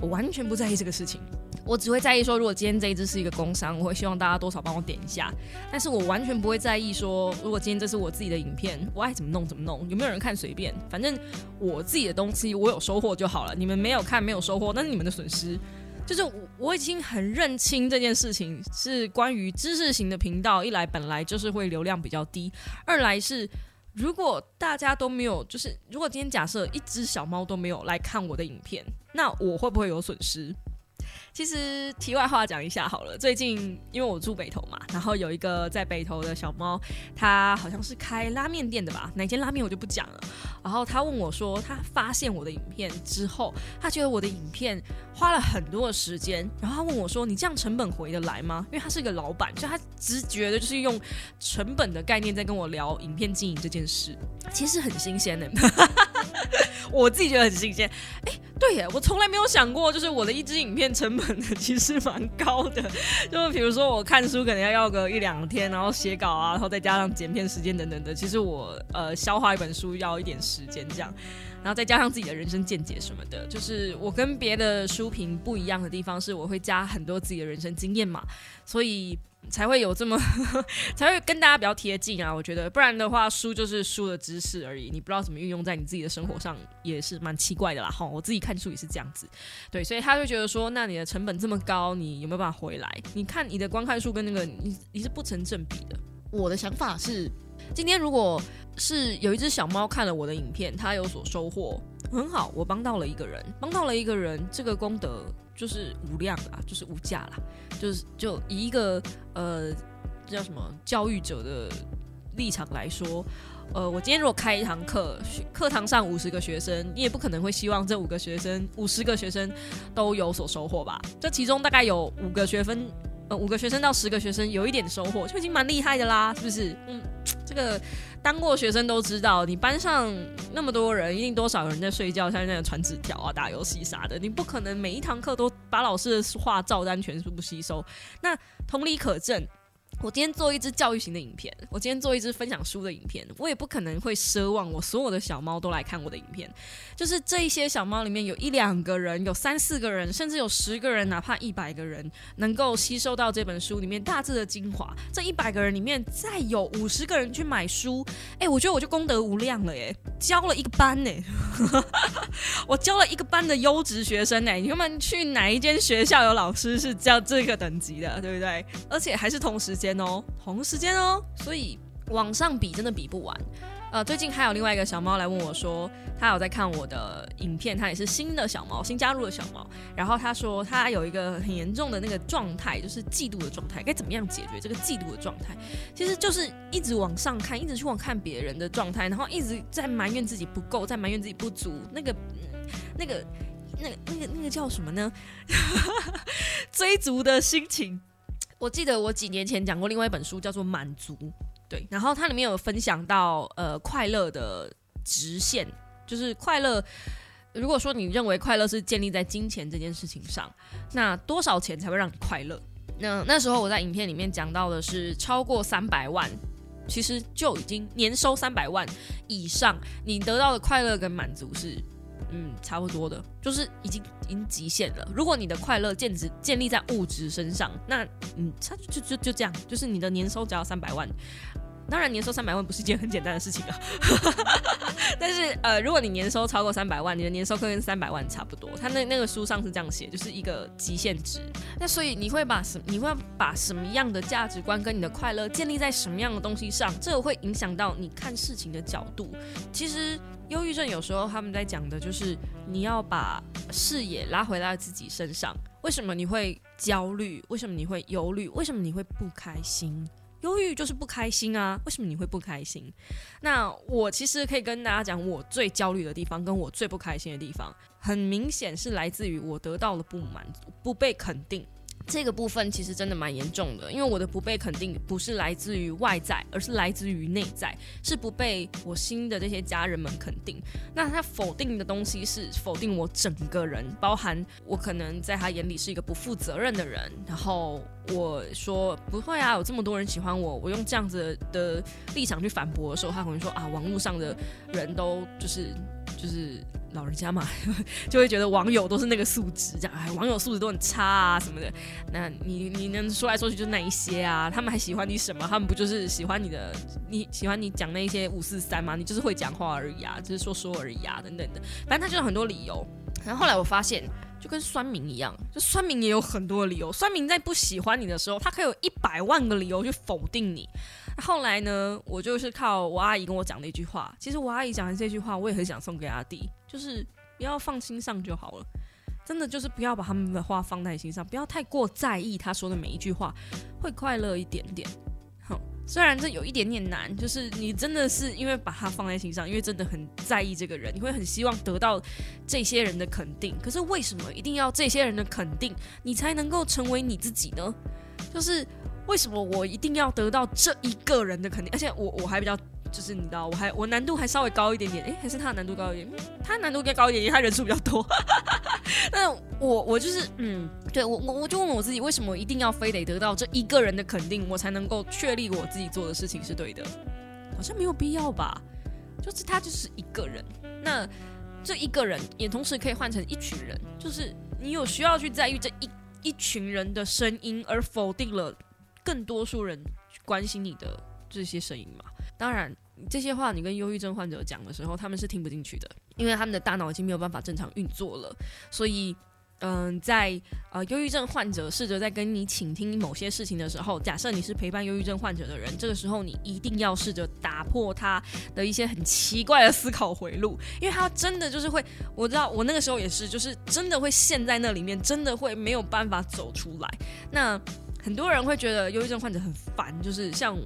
C: 我完全不在意这个事情，我只会在意说，如果今天这一支是一个工商，我会希望大家多少帮我点一下。但是我完全不会在意说，如果今天这是我自己的影片，我爱怎么弄怎么弄，有没有人看随便，反正我自己的东西我有收获就好了。你们没有看没有收获，那是你们的损失。就是我我已经很认清这件事情是关于知识型的频道，一来本来就是会流量比较低，二来是。如果大家都没有，就是如果今天假设一只小猫都没有来看我的影片，那我会不会有损失？其实题外话讲一下好了，最近因为我住北投嘛，然后有一个在北投的小猫，它好像是开拉面店的吧，哪间拉面我就不讲了。然后他问我说，他发现我的影片之后，他觉得我的影片花了很多的时间，然后他问我说，你这样成本回得来吗？因为他是一个老板，就他直觉的就是用成本的概念在跟我聊影片经营这件事，其实很新鲜的。我自己觉得很新鲜，哎，对耶，我从来没有想过，就是我的一支影片成本，其实蛮高的。就比如说我看书可能要要个一两天，然后写稿啊，然后再加上剪片时间等等的，其实我呃消化一本书要一点时间这样，然后再加上自己的人生见解什么的，就是我跟别的书评不一样的地方是，我会加很多自己的人生经验嘛，所以。才会有这么 才会跟大家比较贴近啊，我觉得不然的话，书就是书的知识而已，你不知道怎么运用在你自己的生活上，也是蛮奇怪的啦。哈，我自己看书也是这样子，对，所以他就觉得说，那你的成本这么高，你有没有办法回来？你看你的观看数跟那个你你是不成正比的。我的想法是，今天如果是有一只小猫看了我的影片，它有所收获，很好，我帮到了一个人，帮到了一个人，这个功德。就是无量啦，就是无价啦，就是就以一个呃叫什么教育者的立场来说，呃，我今天如果开一堂课，课堂上五十个学生，你也不可能会希望这五个学生、五十个学生都有所收获吧？这其中大概有五个学分，呃，五个学生到十个学生有一点收获，就已经蛮厉害的啦，是不是？嗯，这个。当过学生都知道，你班上那么多人，一定多少人在睡觉，像那个传纸条啊、打游戏啥的，你不可能每一堂课都把老师的话照单全部吸收。那同理可证，我今天做一支教育型的影片，我今天做一支分享书的影片，我也不可能会奢望我所有的小猫都来看我的影片。就是这一些小猫里面有一两个人，有三四个人，甚至有十个人，哪怕一百个人，能够吸收到这本书里面大致的精华。这一百个人里面再有五十个人去买书，哎，我觉得我就功德无量了耶！教了一个班呢，我教了一个班的优质学生呢。你们去哪一间学校有老师是教这个等级的，对不对？而且还是同时间。哦，同时间哦，所以网上比真的比不完。呃，最近还有另外一个小猫来问我说，他有在看我的影片，他也是新的小猫，新加入的小猫。然后他说他有一个很严重的那个状态，就是嫉妒的状态，该怎么样解决这个嫉妒的状态？其实就是一直往上看，一直去往看别人的状态，然后一直在埋怨自己不够，在埋怨自己不足。那个、那个、那个、那个、那个叫什么呢？追逐的心情。我记得我几年前讲过另外一本书，叫做《满足》，对，然后它里面有分享到呃快乐的直线，就是快乐。如果说你认为快乐是建立在金钱这件事情上，那多少钱才会让你快乐？那那时候我在影片里面讲到的是超过三百万，其实就已经年收三百万以上，你得到的快乐跟满足是。嗯，差不多的，就是已经已经极限了。如果你的快乐建值建立在物质身上，那嗯，它就就就这样，就是你的年收只要三百万。当然，年收三百万不是一件很简单的事情啊。但是呃，如果你年收超过三百万，你的年收可跟三百万差不多。他那那个书上是这样写，就是一个极限值。那所以你会把什你会把什么样的价值观跟你的快乐建立在什么样的东西上？这个会影响到你看事情的角度。其实。忧郁症有时候他们在讲的就是你要把视野拉回到自己身上。为什么你会焦虑？为什么你会忧虑？为什么你会不开心？忧郁就是不开心啊！为什么你会不开心？那我其实可以跟大家讲，我最焦虑的地方跟我最不开心的地方，很明显是来自于我得到了不满足、不被肯定。这个部分其实真的蛮严重的，因为我的不被肯定不是来自于外在，而是来自于内在，是不被我新的这些家人们肯定。那他否定的东西是否定我整个人，包含我可能在他眼里是一个不负责任的人。然后我说不会啊，有这么多人喜欢我，我用这样子的立场去反驳的时候，他可能说啊，网络上的人都就是就是。老人家嘛，就会觉得网友都是那个素质，这样哎，网友素质都很差啊什么的。那你你能说来说去就那一些啊？他们还喜欢你什么？他们不就是喜欢你的？你喜欢你讲那一些五四三吗？你就是会讲话而已啊，就是说说而已啊，等等的。反正他就有很多理由。然后后来我发现，就跟酸民一样，就酸民也有很多理由。酸民在不喜欢你的时候，他可以有一百万个理由去否定你。后来呢，我就是靠我阿姨跟我讲的一句话。其实我阿姨讲的这句话，我也很想送给阿弟，就是不要放心上就好了。真的就是不要把他们的话放在心上，不要太过在意他说的每一句话，会快乐一点点。虽然这有一点点难，就是你真的是因为把它放在心上，因为真的很在意这个人，你会很希望得到这些人的肯定。可是为什么一定要这些人的肯定，你才能够成为你自己呢？就是。为什么我一定要得到这一个人的肯定？而且我我还比较，就是你知道，我还我难度还稍微高一点点。诶，还是他的难度高一点？他难度应该高一点，因为他人数比较多。那我我就是嗯，对我我我就问我自己，为什么一定要非得得到这一个人的肯定，我才能够确立我自己做的事情是对的？好像没有必要吧？就是他就是一个人，那这一个人也同时可以换成一群人，就是你有需要去在意这一一群人的声音，而否定了。更多数人关心你的这些声音嘛？当然，这些话你跟忧郁症患者讲的时候，他们是听不进去的，因为他们的大脑已经没有办法正常运作了。所以，嗯，在呃，忧郁症患者试着在跟你倾听某些事情的时候，假设你是陪伴忧郁症患者的人，这个时候你一定要试着打破他的一些很奇怪的思考回路，因为他真的就是会，我知道我那个时候也是，就是真的会陷在那里面，真的会没有办法走出来。那很多人会觉得忧郁症患者很烦，就是像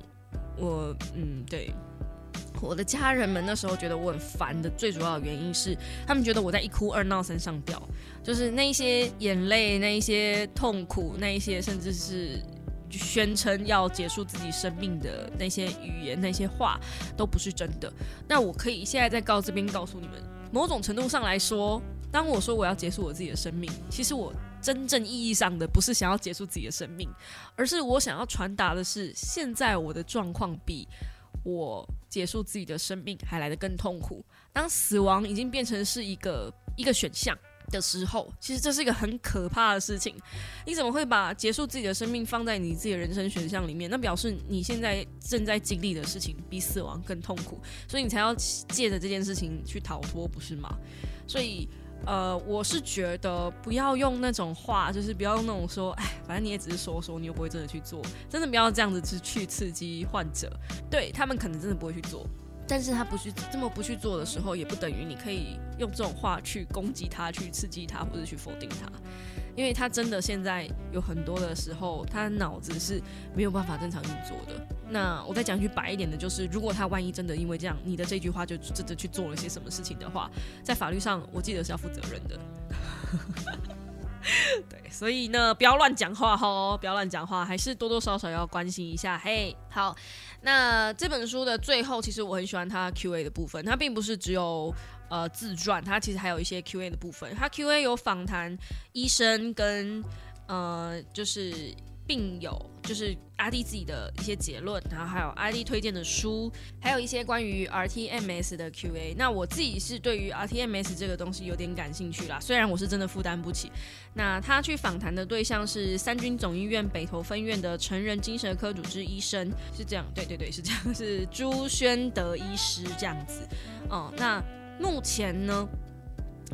C: 我，嗯，对，我的家人们那时候觉得我很烦的最主要的原因是，他们觉得我在一哭二闹三上吊，就是那些眼泪、那一些痛苦、那一些甚至是宣称要结束自己生命的那些语言、那些话都不是真的。那我可以现在在告这边告诉你们，某种程度上来说，当我说我要结束我自己的生命，其实我。真正意义上的不是想要结束自己的生命，而是我想要传达的是，现在我的状况比我结束自己的生命还来得更痛苦。当死亡已经变成是一个一个选项的时候，其实这是一个很可怕的事情。你怎么会把结束自己的生命放在你自己的人生选项里面？那表示你现在正在经历的事情比死亡更痛苦，所以你才要借着这件事情去逃脱，不是吗？所以。呃，我是觉得不要用那种话，就是不要用那种说，哎，反正你也只是说说，你又不会真的去做，真的不要这样子去去刺激患者，对他们可能真的不会去做，但是他不去这么不去做的时候，也不等于你可以用这种话去攻击他、去刺激他或者去否定他。因为他真的现在有很多的时候，他脑子是没有办法正常运作的。那我再讲句白一点的，就是如果他万一真的因为这样，你的这句话就真的去做了些什么事情的话，在法律上我记得是要负责任的。对，所以呢，不要乱讲话哈，不要乱讲话，还是多多少少要关心一下。嘿，好，那这本书的最后，其实我很喜欢它 Q&A 的部分，它并不是只有。呃，自传它其实还有一些 Q&A 的部分，它 Q&A 有访谈医生跟呃，就是病友，就是阿弟自己的一些结论，然后还有阿弟推荐的书，还有一些关于 RTMS 的 Q&A。那我自己是对于 RTMS 这个东西有点感兴趣啦，虽然我是真的负担不起。那他去访谈的对象是三军总医院北投分院的成人精神科主治医生，是这样，对对对，是这样，是朱宣德医师这样子。哦，那。目前呢，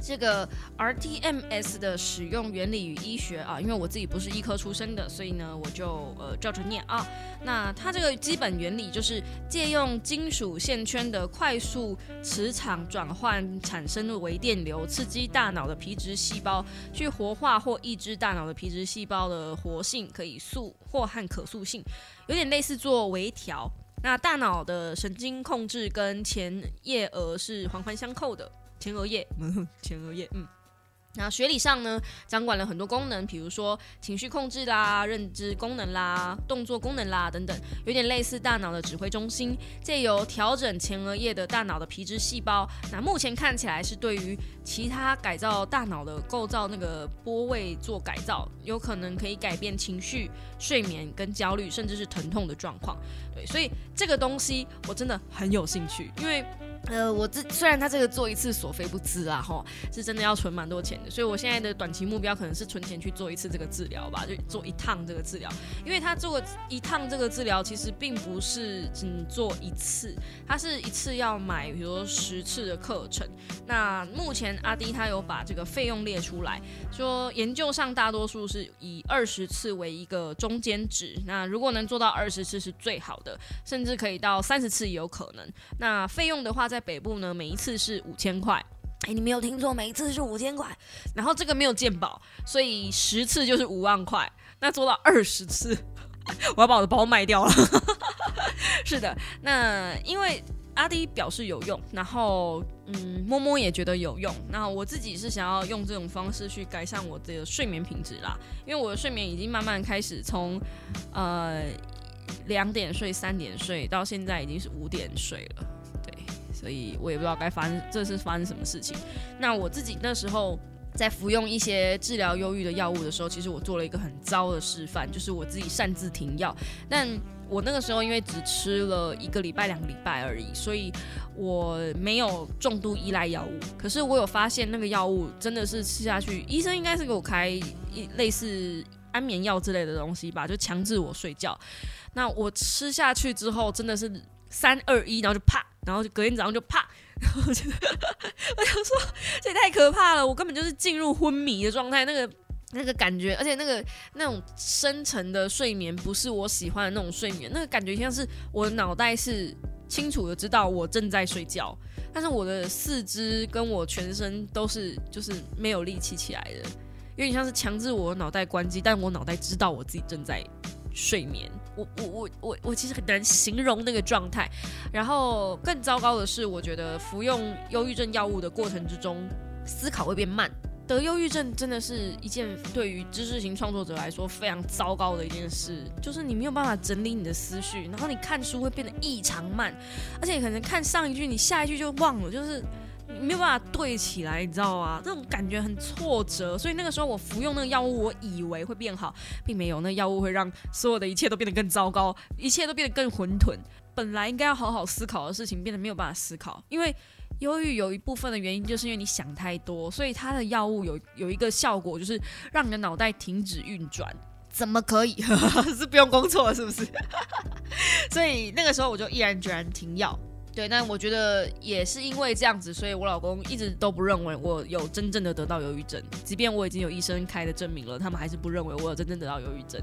C: 这个 RTMS 的使用原理与医学啊，因为我自己不是医科出身的，所以呢，我就呃照着念啊。那它这个基本原理就是借用金属线圈的快速磁场转换产生的微电流，刺激大脑的皮质细胞去活化或抑制大脑的皮质细胞的活性，可以速或和可塑性，有点类似做微调。那大脑的神经控制跟前叶额是环环相扣的，前额叶，前额叶，嗯。那学理上呢，掌管了很多功能，比如说情绪控制啦、认知功能啦、动作功能啦等等，有点类似大脑的指挥中心，借由调整前额叶的大脑的皮质细胞。那目前看起来是对于其他改造大脑的构造那个波位做改造，有可能可以改变情绪、睡眠跟焦虑，甚至是疼痛的状况。对，所以这个东西我真的很有兴趣，因为。呃，我这虽然他这个做一次所费不赀啦，哈，是真的要存蛮多钱的，所以我现在的短期目标可能是存钱去做一次这个治疗吧，就做一趟这个治疗，因为他做一趟这个治疗其实并不是只做一次，他是一次要买，比如说十次的课程。那目前阿迪他有把这个费用列出来，说研究上大多数是以二十次为一个中间值，那如果能做到二十次是最好的，甚至可以到三十次也有可能。那费用的话。在北部呢，每一次是五千块。哎，你没有听错，每一次是五千块。然后这个没有鉴保，所以十次就是五万块。那做到二十次，我要把我的包卖掉了。是的，那因为阿迪表示有用，然后嗯，摸摸也觉得有用。那我自己是想要用这种方式去改善我的睡眠品质啦，因为我的睡眠已经慢慢开始从呃两点睡、三点睡，到现在已经是五点睡了。所以我也不知道该发生这是发生什么事情。那我自己那时候在服用一些治疗忧郁的药物的时候，其实我做了一个很糟的示范，就是我自己擅自停药。但我那个时候因为只吃了一个礼拜、两个礼拜而已，所以我没有重度依赖药物。可是我有发现那个药物真的是吃下去，医生应该是给我开一类似安眠药之类的东西吧，就强制我睡觉。那我吃下去之后，真的是三二一，然后就啪。然后就隔天早上就啪，然后我就我想说这也太可怕了，我根本就是进入昏迷的状态，那个那个感觉，而且那个那种深沉的睡眠不是我喜欢的那种睡眠，那个感觉像是我的脑袋是清楚的知道我正在睡觉，但是我的四肢跟我全身都是就是没有力气起来的，有点像是强制我脑袋关机，但我脑袋知道我自己正在睡眠。我我我我我其实很难形容那个状态，然后更糟糕的是，我觉得服用忧郁症药物的过程之中，思考会变慢。得忧郁症真的是一件对于知识型创作者来说非常糟糕的一件事，就是你没有办法整理你的思绪，然后你看书会变得异常慢，而且可能看上一句，你下一句就忘了，就是没有办法对起来，你知道吗？这种感觉很挫折。所以那个时候我服用那个药物，我以为会变好，并没有。那药物会让所有的一切都变得更糟糕，一切都变得更混沌。本来应该要好好思考的事情，变得没有办法思考。因为忧郁有一部分的原因，就是因为你想太多，所以它的药物有有一个效果，就是让你的脑袋停止运转。怎么可以？是不用工作是不是？所以那个时候我就毅然决然停药。对，那我觉得也是因为这样子，所以我老公一直都不认为我有真正的得到忧郁症，即便我已经有医生开的证明了，他们还是不认为我有真正得到忧郁症。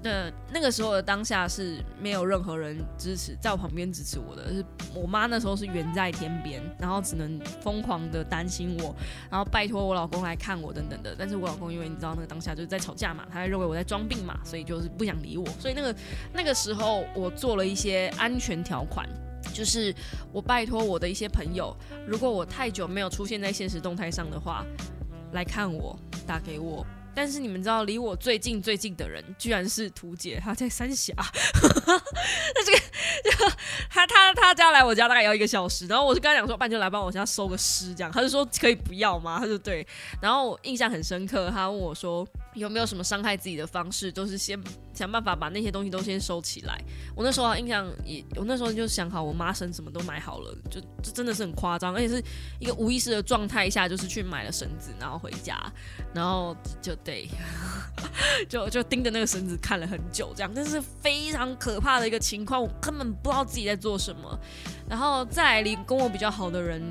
C: 那那个时候的当下是没有任何人支持，在我旁边支持我的，是我妈那时候是远在天边，然后只能疯狂的担心我，然后拜托我老公来看我等等的。但是我老公因为你知道那个当下就是在吵架嘛，他认为我在装病嘛，所以就是不想理我。所以那个那个时候我做了一些安全条款，就是我拜托我的一些朋友，如果我太久没有出现在现实动态上的话，来看我，打给我。但是你们知道，离我最近最近的人，居然是图姐，她在三峡。那这个，他他他家来我家大概要一个小时，然后我就跟他讲说，半就来帮我家收个尸，这样，他就说可以不要吗？他说对，然后我印象很深刻，他问我说。有没有什么伤害自己的方式？都是先想办法把那些东西都先收起来。我那时候印象也，我那时候就想好，我妈绳什么都买好了，就就真的是很夸张，而且是一个无意识的状态下，就是去买了绳子，然后回家，然后就得 就就盯着那个绳子看了很久，这样，但是非常可怕的一个情况，我根本不知道自己在做什么。然后再离跟我比较好的人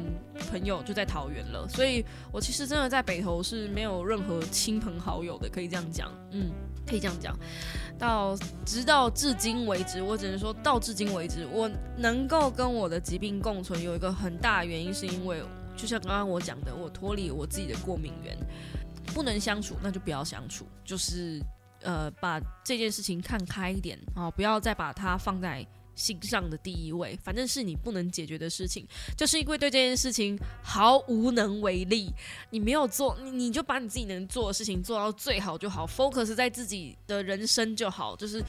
C: 朋友就在桃园了，所以我其实真的在北投是没有任何亲朋好友的，可以这样讲，嗯，可以这样讲。到直到至今为止，我只能说到至今为止，我能够跟我的疾病共存，有一个很大的原因是因为，就像刚刚我讲的，我脱离我自己的过敏源，不能相处那就不要相处，就是呃把这件事情看开一点啊，不要再把它放在。心上的第一位，反正是你不能解决的事情，就是因为对这件事情毫无能为力，你没有做，你你就把你自己能做的事情做到最好就好，focus 在自己的人生就好，就是，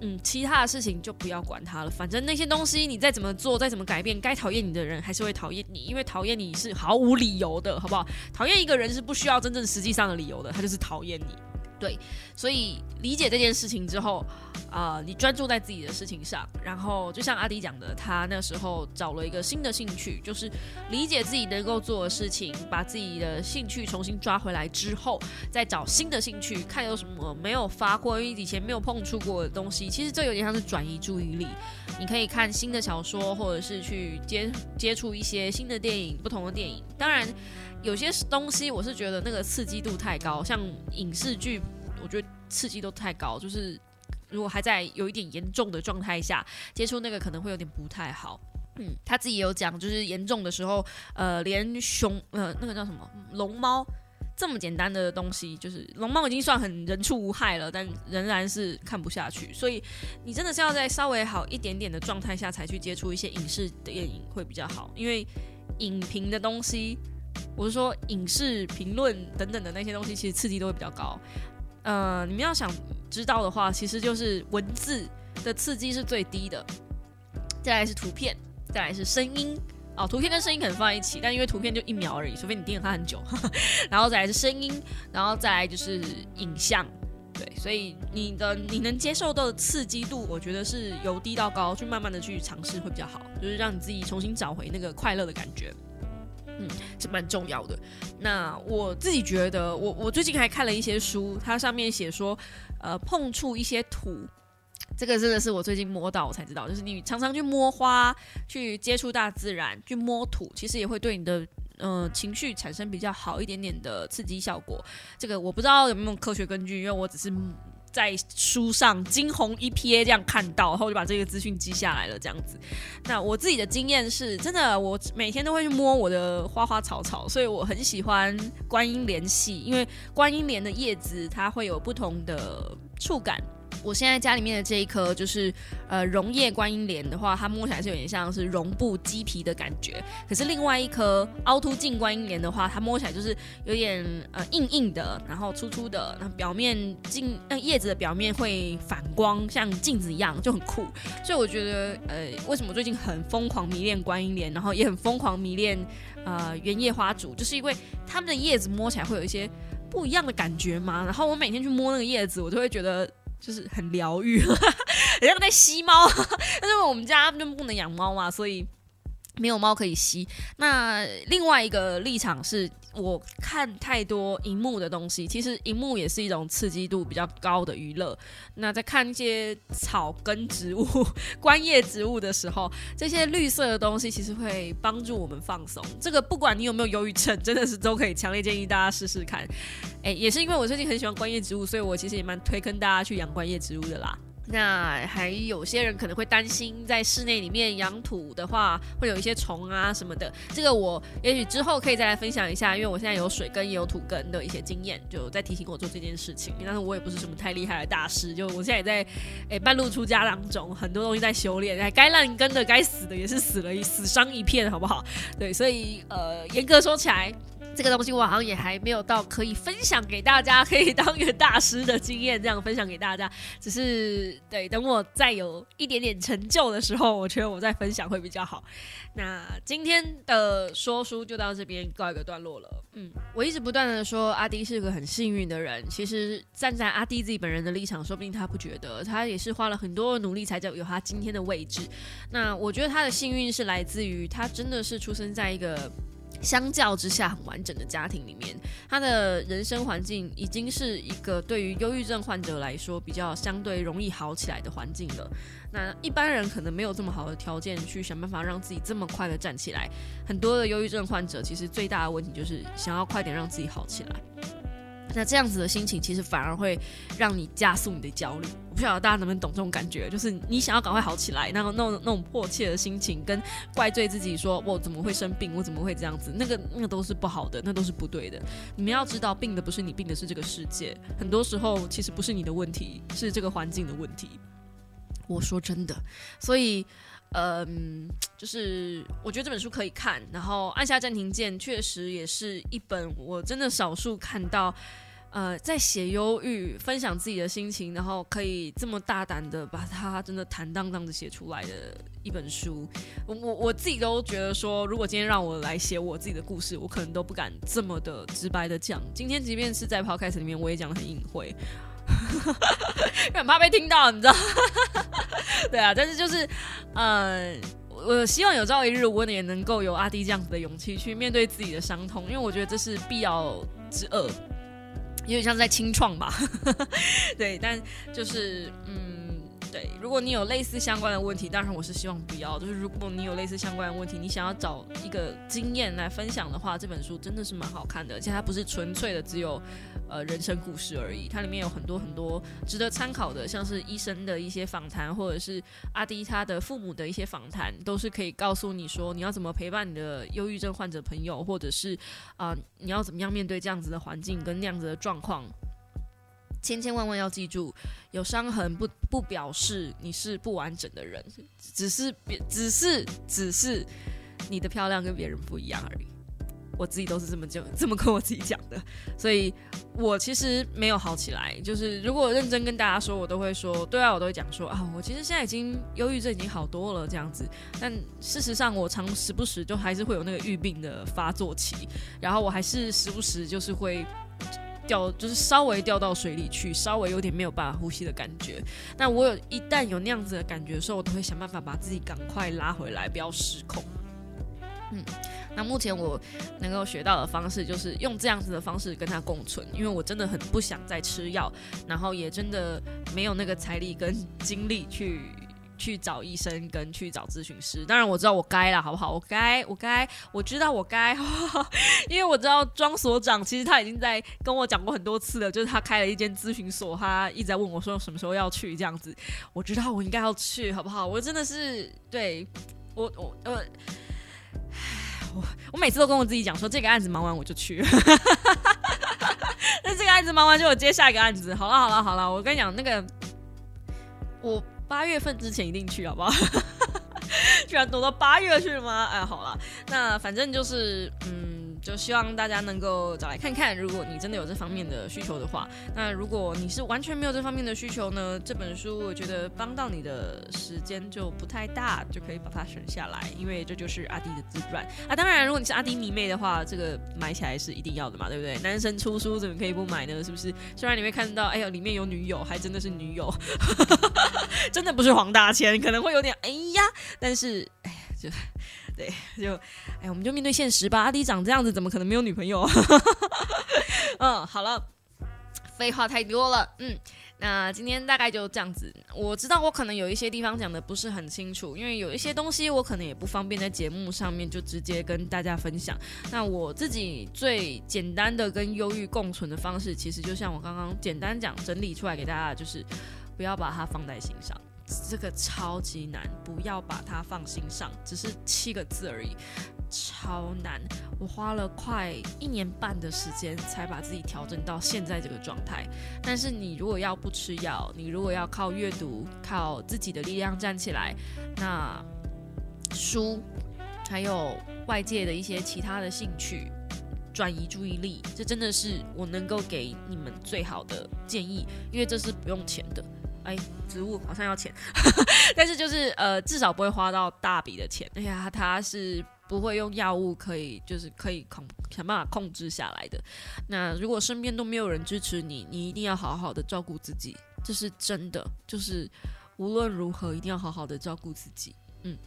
C: 嗯，其他的事情就不要管它了，反正那些东西你再怎么做，再怎么改变，该讨厌你的人还是会讨厌你，因为讨厌你是毫无理由的，好不好？讨厌一个人是不需要真正实际上的理由的，他就是讨厌你。对，所以理解这件事情之后，啊，你专注在自己的事情上，然后就像阿迪讲的，他那时候找了一个新的兴趣，就是理解自己能够做的事情，把自己的兴趣重新抓回来之后，再找新的兴趣，看有什么没有发过，因为以前没有碰触过的东西，其实这有点像是转移注意力。你可以看新的小说，或者是去接接触一些新的电影，不同的电影，当然。有些东西我是觉得那个刺激度太高，像影视剧，我觉得刺激都太高，就是如果还在有一点严重的状态下接触那个，可能会有点不太好。嗯，他自己有讲，就是严重的时候，呃，连熊，呃，那个叫什么龙猫这么简单的东西，就是龙猫已经算很人畜无害了，但仍然是看不下去。所以你真的是要在稍微好一点点的状态下才去接触一些影视的电影会比较好，因为影评的东西。我是说，影视评论等等的那些东西，其实刺激都会比较高。呃，你们要想知道的话，其实就是文字的刺激是最低的，再来是图片，再来是声音。哦，图片跟声音可能放在一起，但因为图片就一秒而已，除非你盯着它很久。然后再来是声音，然后再来就是影像。对，所以你的你能接受到的刺激度，我觉得是由低到高，去慢慢的去尝试会比较好，就是让你自己重新找回那个快乐的感觉。嗯，这蛮重要的。那我自己觉得，我我最近还看了一些书，它上面写说，呃，碰触一些土，这个真的是我最近摸到我才知道，就是你常常去摸花，去接触大自然，去摸土，其实也会对你的呃情绪产生比较好一点点的刺激效果。这个我不知道有没有科学根据，因为我只是。在书上惊鸿一瞥这样看到，然后就把这个资讯记下来了。这样子，那我自己的经验是真的，我每天都会去摸我的花花草草，所以我很喜欢观音莲系，因为观音莲的叶子它会有不同的触感。我现在家里面的这一颗就是呃溶液观音莲的话，它摸起来是有点像是绒布鸡皮的感觉。可是另外一颗凹凸镜观音莲的话，它摸起来就是有点呃硬硬的，然后粗粗的，然后表面镜呃叶子的表面会反光，像镜子一样，就很酷。所以我觉得呃为什么最近很疯狂迷恋观音莲，然后也很疯狂迷恋呃原叶花烛，就是因为它们的叶子摸起来会有一些不一样的感觉嘛。然后我每天去摸那个叶子，我就会觉得。就是很疗愈，很像在吸猫。但是我们家就不能养猫嘛，所以没有猫可以吸。那另外一个立场是我看太多荧幕的东西，其实荧幕也是一种刺激度比较高的娱乐。那在看一些草根植物、观叶植物的时候，这些绿色的东西其实会帮助我们放松。这个不管你有没有忧郁症，真的是都可以强烈建议大家试试看。哎，也是因为我最近很喜欢观叶植物，所以我其实也蛮推跟大家去养观叶植物的啦。那还有些人可能会担心，在室内里面养土的话，会有一些虫啊什么的。这个我也许之后可以再来分享一下，因为我现在有水根也有土根的一些经验，就在提醒我做这件事情。但是我也不是什么太厉害的大师，就我现在也在诶半路出家当中，很多东西在修炼。该烂根的、该死的也是死了一死伤一片，好不好？对，所以呃，严格说起来。这个东西我好像也还没有到可以分享给大家，可以当一个大师的经验这样分享给大家。只是对，等我再有一点点成就的时候，我觉得我再分享会比较好。那今天的说书就到这边告一个段落了。嗯，我一直不断的说阿迪是个很幸运的人。其实站在阿迪自己本人的立场，说不定他不觉得，他也是花了很多努力才叫有他今天的位置。那我觉得他的幸运是来自于他真的是出生在一个。相较之下，很完整的家庭里面，他的人生环境已经是一个对于忧郁症患者来说比较相对容易好起来的环境了。那一般人可能没有这么好的条件去想办法让自己这么快的站起来。很多的忧郁症患者其实最大的问题就是想要快点让自己好起来。那这样子的心情，其实反而会让你加速你的焦虑。我不晓得大家能不能懂这种感觉，就是你想要赶快好起来，那种那种那种迫切的心情，跟怪罪自己说我怎么会生病，我怎么会这样子，那个那个都是不好的，那都是不对的。你们要知道，病的不是你，病的是这个世界。很多时候其实不是你的问题，是这个环境的问题。我说真的，所以。嗯，就是我觉得这本书可以看，然后按下暂停键，确实也是一本我真的少数看到，呃，在写忧郁、分享自己的心情，然后可以这么大胆的把它真的坦荡荡的写出来的一本书。我我我自己都觉得说，如果今天让我来写我自己的故事，我可能都不敢这么的直白的讲。今天即便是在 podcast 里面，我也讲的很隐晦。很怕被听到，你知道？对啊，但是就是，嗯，我希望有朝一日我也能够有阿弟这样子的勇气去面对自己的伤痛，因为我觉得这是必要之恶，有点像在清创吧。对，但就是，嗯。对，如果你有类似相关的问题，当然我是希望不要。就是如果你有类似相关的问题，你想要找一个经验来分享的话，这本书真的是蛮好看的，而且它不是纯粹的只有呃人生故事而已，它里面有很多很多值得参考的，像是医生的一些访谈，或者是阿迪他的父母的一些访谈，都是可以告诉你说你要怎么陪伴你的忧郁症患者朋友，或者是啊你要怎么样面对这样子的环境跟那样子的状况。千千万万要记住，有伤痕不不表示你是不完整的人，只是别只是只是你的漂亮跟别人不一样而已。我自己都是这么就这么跟我自己讲的，所以我其实没有好起来。就是如果认真跟大家说，我都会说，对啊，我都会讲说啊，我其实现在已经忧郁症已经好多了这样子。但事实上，我常时不时就还是会有那个郁病的发作期，然后我还是时不时就是会。掉就是稍微掉到水里去，稍微有点没有办法呼吸的感觉。那我有一旦有那样子的感觉的时候，我都会想办法把自己赶快拉回来，不要失控。嗯，那目前我能够学到的方式就是用这样子的方式跟他共存，因为我真的很不想再吃药，然后也真的没有那个财力跟精力去。去找医生跟去找咨询师，当然我知道我该了，好不好？我该，我该，我知道我该，因为我知道庄所长其实他已经在跟我讲过很多次了，就是他开了一间咨询所，他一直在问我说什么时候要去这样子。我知道我应该要去，好不好？我真的是对我我呃，我我每次都跟我自己讲说，这个案子忙完我就去，那这个案子忙完就有接下一个案子。好了好了好了，我跟你讲那个。我八月份之前一定去，好不好？居然躲到八月去了吗？哎，好了，那反正就是，嗯，就希望大家能够找来看看。如果你真的有这方面的需求的话，那如果你是完全没有这方面的需求呢，这本书我觉得帮到你的时间就不太大，就可以把它省下来，因为这就是阿迪的自传啊。当然，如果你是阿迪迷妹的话，这个买起来是一定要的嘛，对不对？男生出书怎么可以不买呢？是不是？虽然你会看到，哎呦，里面有女友，还真的是女友，真的不是黄大千，可能会有点哎呀，但是哎呀，就对，就哎，我们就面对现实吧。阿迪长这样子，怎么可能没有女朋友？嗯，好了，废话太多了，嗯。那今天大概就这样子。我知道我可能有一些地方讲的不是很清楚，因为有一些东西我可能也不方便在节目上面就直接跟大家分享。那我自己最简单的跟忧郁共存的方式，其实就像我刚刚简单讲整理出来给大家，就是不要把它放在心上。这个超级难，不要把它放心上，只是七个字而已，超难。我花了快一年半的时间才把自己调整到现在这个状态。但是你如果要不吃药，你如果要靠阅读、靠自己的力量站起来，那书还有外界的一些其他的兴趣。转移注意力，这真的是我能够给你们最好的建议，因为这是不用钱的。哎，植物好像要钱，但是就是呃，至少不会花到大笔的钱。哎呀，它是不会用药物可以，就是可以控想办法控制下来的。那如果身边都没有人支持你，你一定要好好的照顾自己，这是真的。就是无论如何，一定要好好的照顾自己。嗯。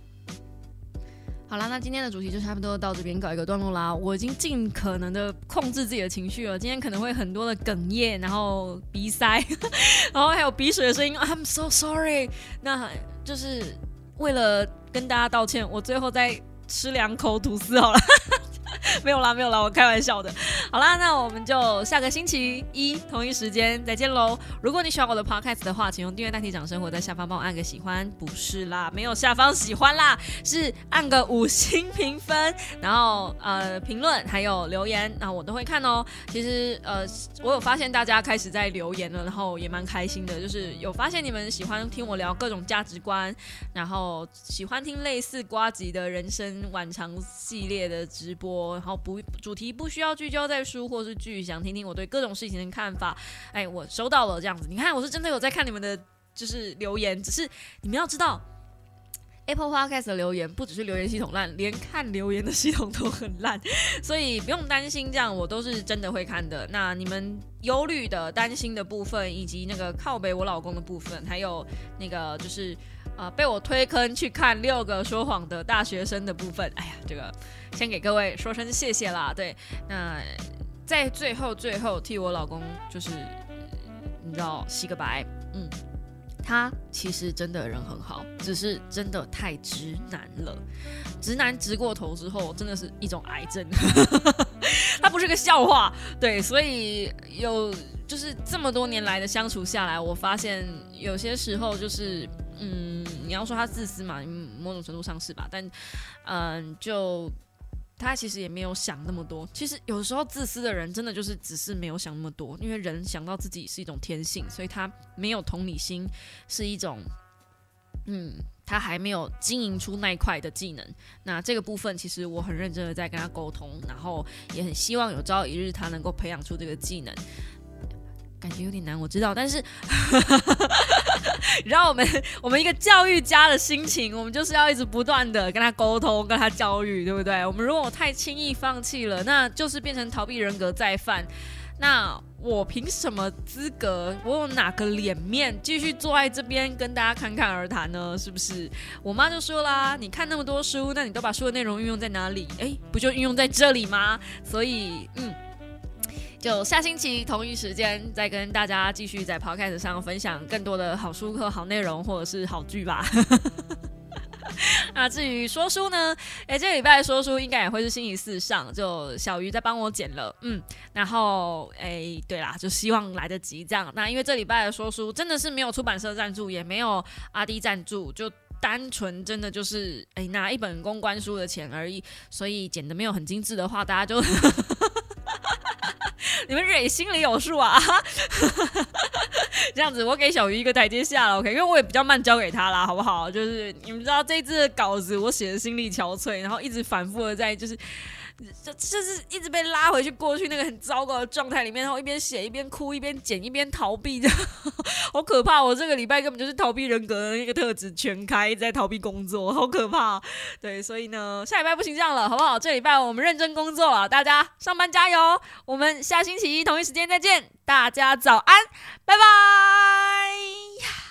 C: 好啦，那今天的主题就差不多到这边搞一个段落啦。我已经尽可能的控制自己的情绪了。今天可能会很多的哽咽，然后鼻塞，然后还有鼻水的声音。I'm so sorry。那就是为了跟大家道歉，我最后再吃两口吐司好了。没有啦，没有啦，我开玩笑的。好啦，那我们就下个星期一同一时间再见喽。如果你喜欢我的 podcast 的话，请用订阅代替掌声，或在下方帮我按个喜欢。不是啦，没有下方喜欢啦，是按个五星评分，然后呃评论还有留言，那我都会看哦。其实呃，我有发现大家开始在留言了，然后也蛮开心的，就是有发现你们喜欢听我聊各种价值观，然后喜欢听类似瓜吉的人生晚长系列的直播。然后不主题不需要聚焦在书或是剧，想听听我对各种事情的看法。哎，我收到了这样子，你看我是真的有在看你们的就是留言，只是你们要知道，Apple Podcast 的留言不只是留言系统烂，连看留言的系统都很烂，所以不用担心，这样我都是真的会看的。那你们忧虑的、担心的部分，以及那个靠北我老公的部分，还有那个就是呃被我推坑去看六个说谎的大学生的部分，哎呀，这个。先给各位说声谢谢啦，对，那在最后最后替我老公就是你知道洗个白，嗯，他其实真的人很好，只是真的太直男了，直男直过头之后真的是一种癌症，他不是个笑话，对，所以有就是这么多年来的相处下来，我发现有些时候就是嗯，你要说他自私嘛，某种程度上是吧，但嗯就。他其实也没有想那么多。其实有时候自私的人真的就是只是没有想那么多，因为人想到自己是一种天性，所以他没有同理心，是一种，嗯，他还没有经营出那一块的技能。那这个部分其实我很认真的在跟他沟通，然后也很希望有朝一日他能够培养出这个技能。感觉有点难，我知道，但是，让我们我们一个教育家的心情，我们就是要一直不断的跟他沟通，跟他教育，对不对？我们如果太轻易放弃了，那就是变成逃避人格再犯。那我凭什么资格？我有哪个脸面继续坐在这边跟大家侃侃而谈呢？是不是？我妈就说啦，你看那么多书，那你都把书的内容运用在哪里？诶，不就运用在这里吗？所以，嗯。就下星期同一时间再跟大家继续在 Podcast 上分享更多的好书和好内容，或者是好剧吧。那至于说书呢？哎，这个礼拜说书应该也会是星期四上，就小鱼在帮我剪了。嗯，然后哎，对啦，就希望来得及这样。那因为这礼拜的说书真的是没有出版社赞助，也没有阿迪赞助，就单纯真的就是哎拿一本公关书的钱而已，所以剪的没有很精致的话，大家就。你们蕊心里有数啊！这样子，我给小鱼一个台阶下了，OK？因为我也比较慢交给他啦，好不好？就是你们知道这一次的稿子我写的心力憔悴，然后一直反复的在就是。就就是一直被拉回去过去那个很糟糕的状态里面，然后一边写一边哭，一边剪一边逃避，这样 好可怕！我这个礼拜根本就是逃避人格的一个特质全开，在逃避工作，好可怕。对，所以呢，下礼拜不行这样了，好不好？这礼拜我们认真工作啊，大家上班加油！我们下星期一同一时间再见，大家早安，拜拜。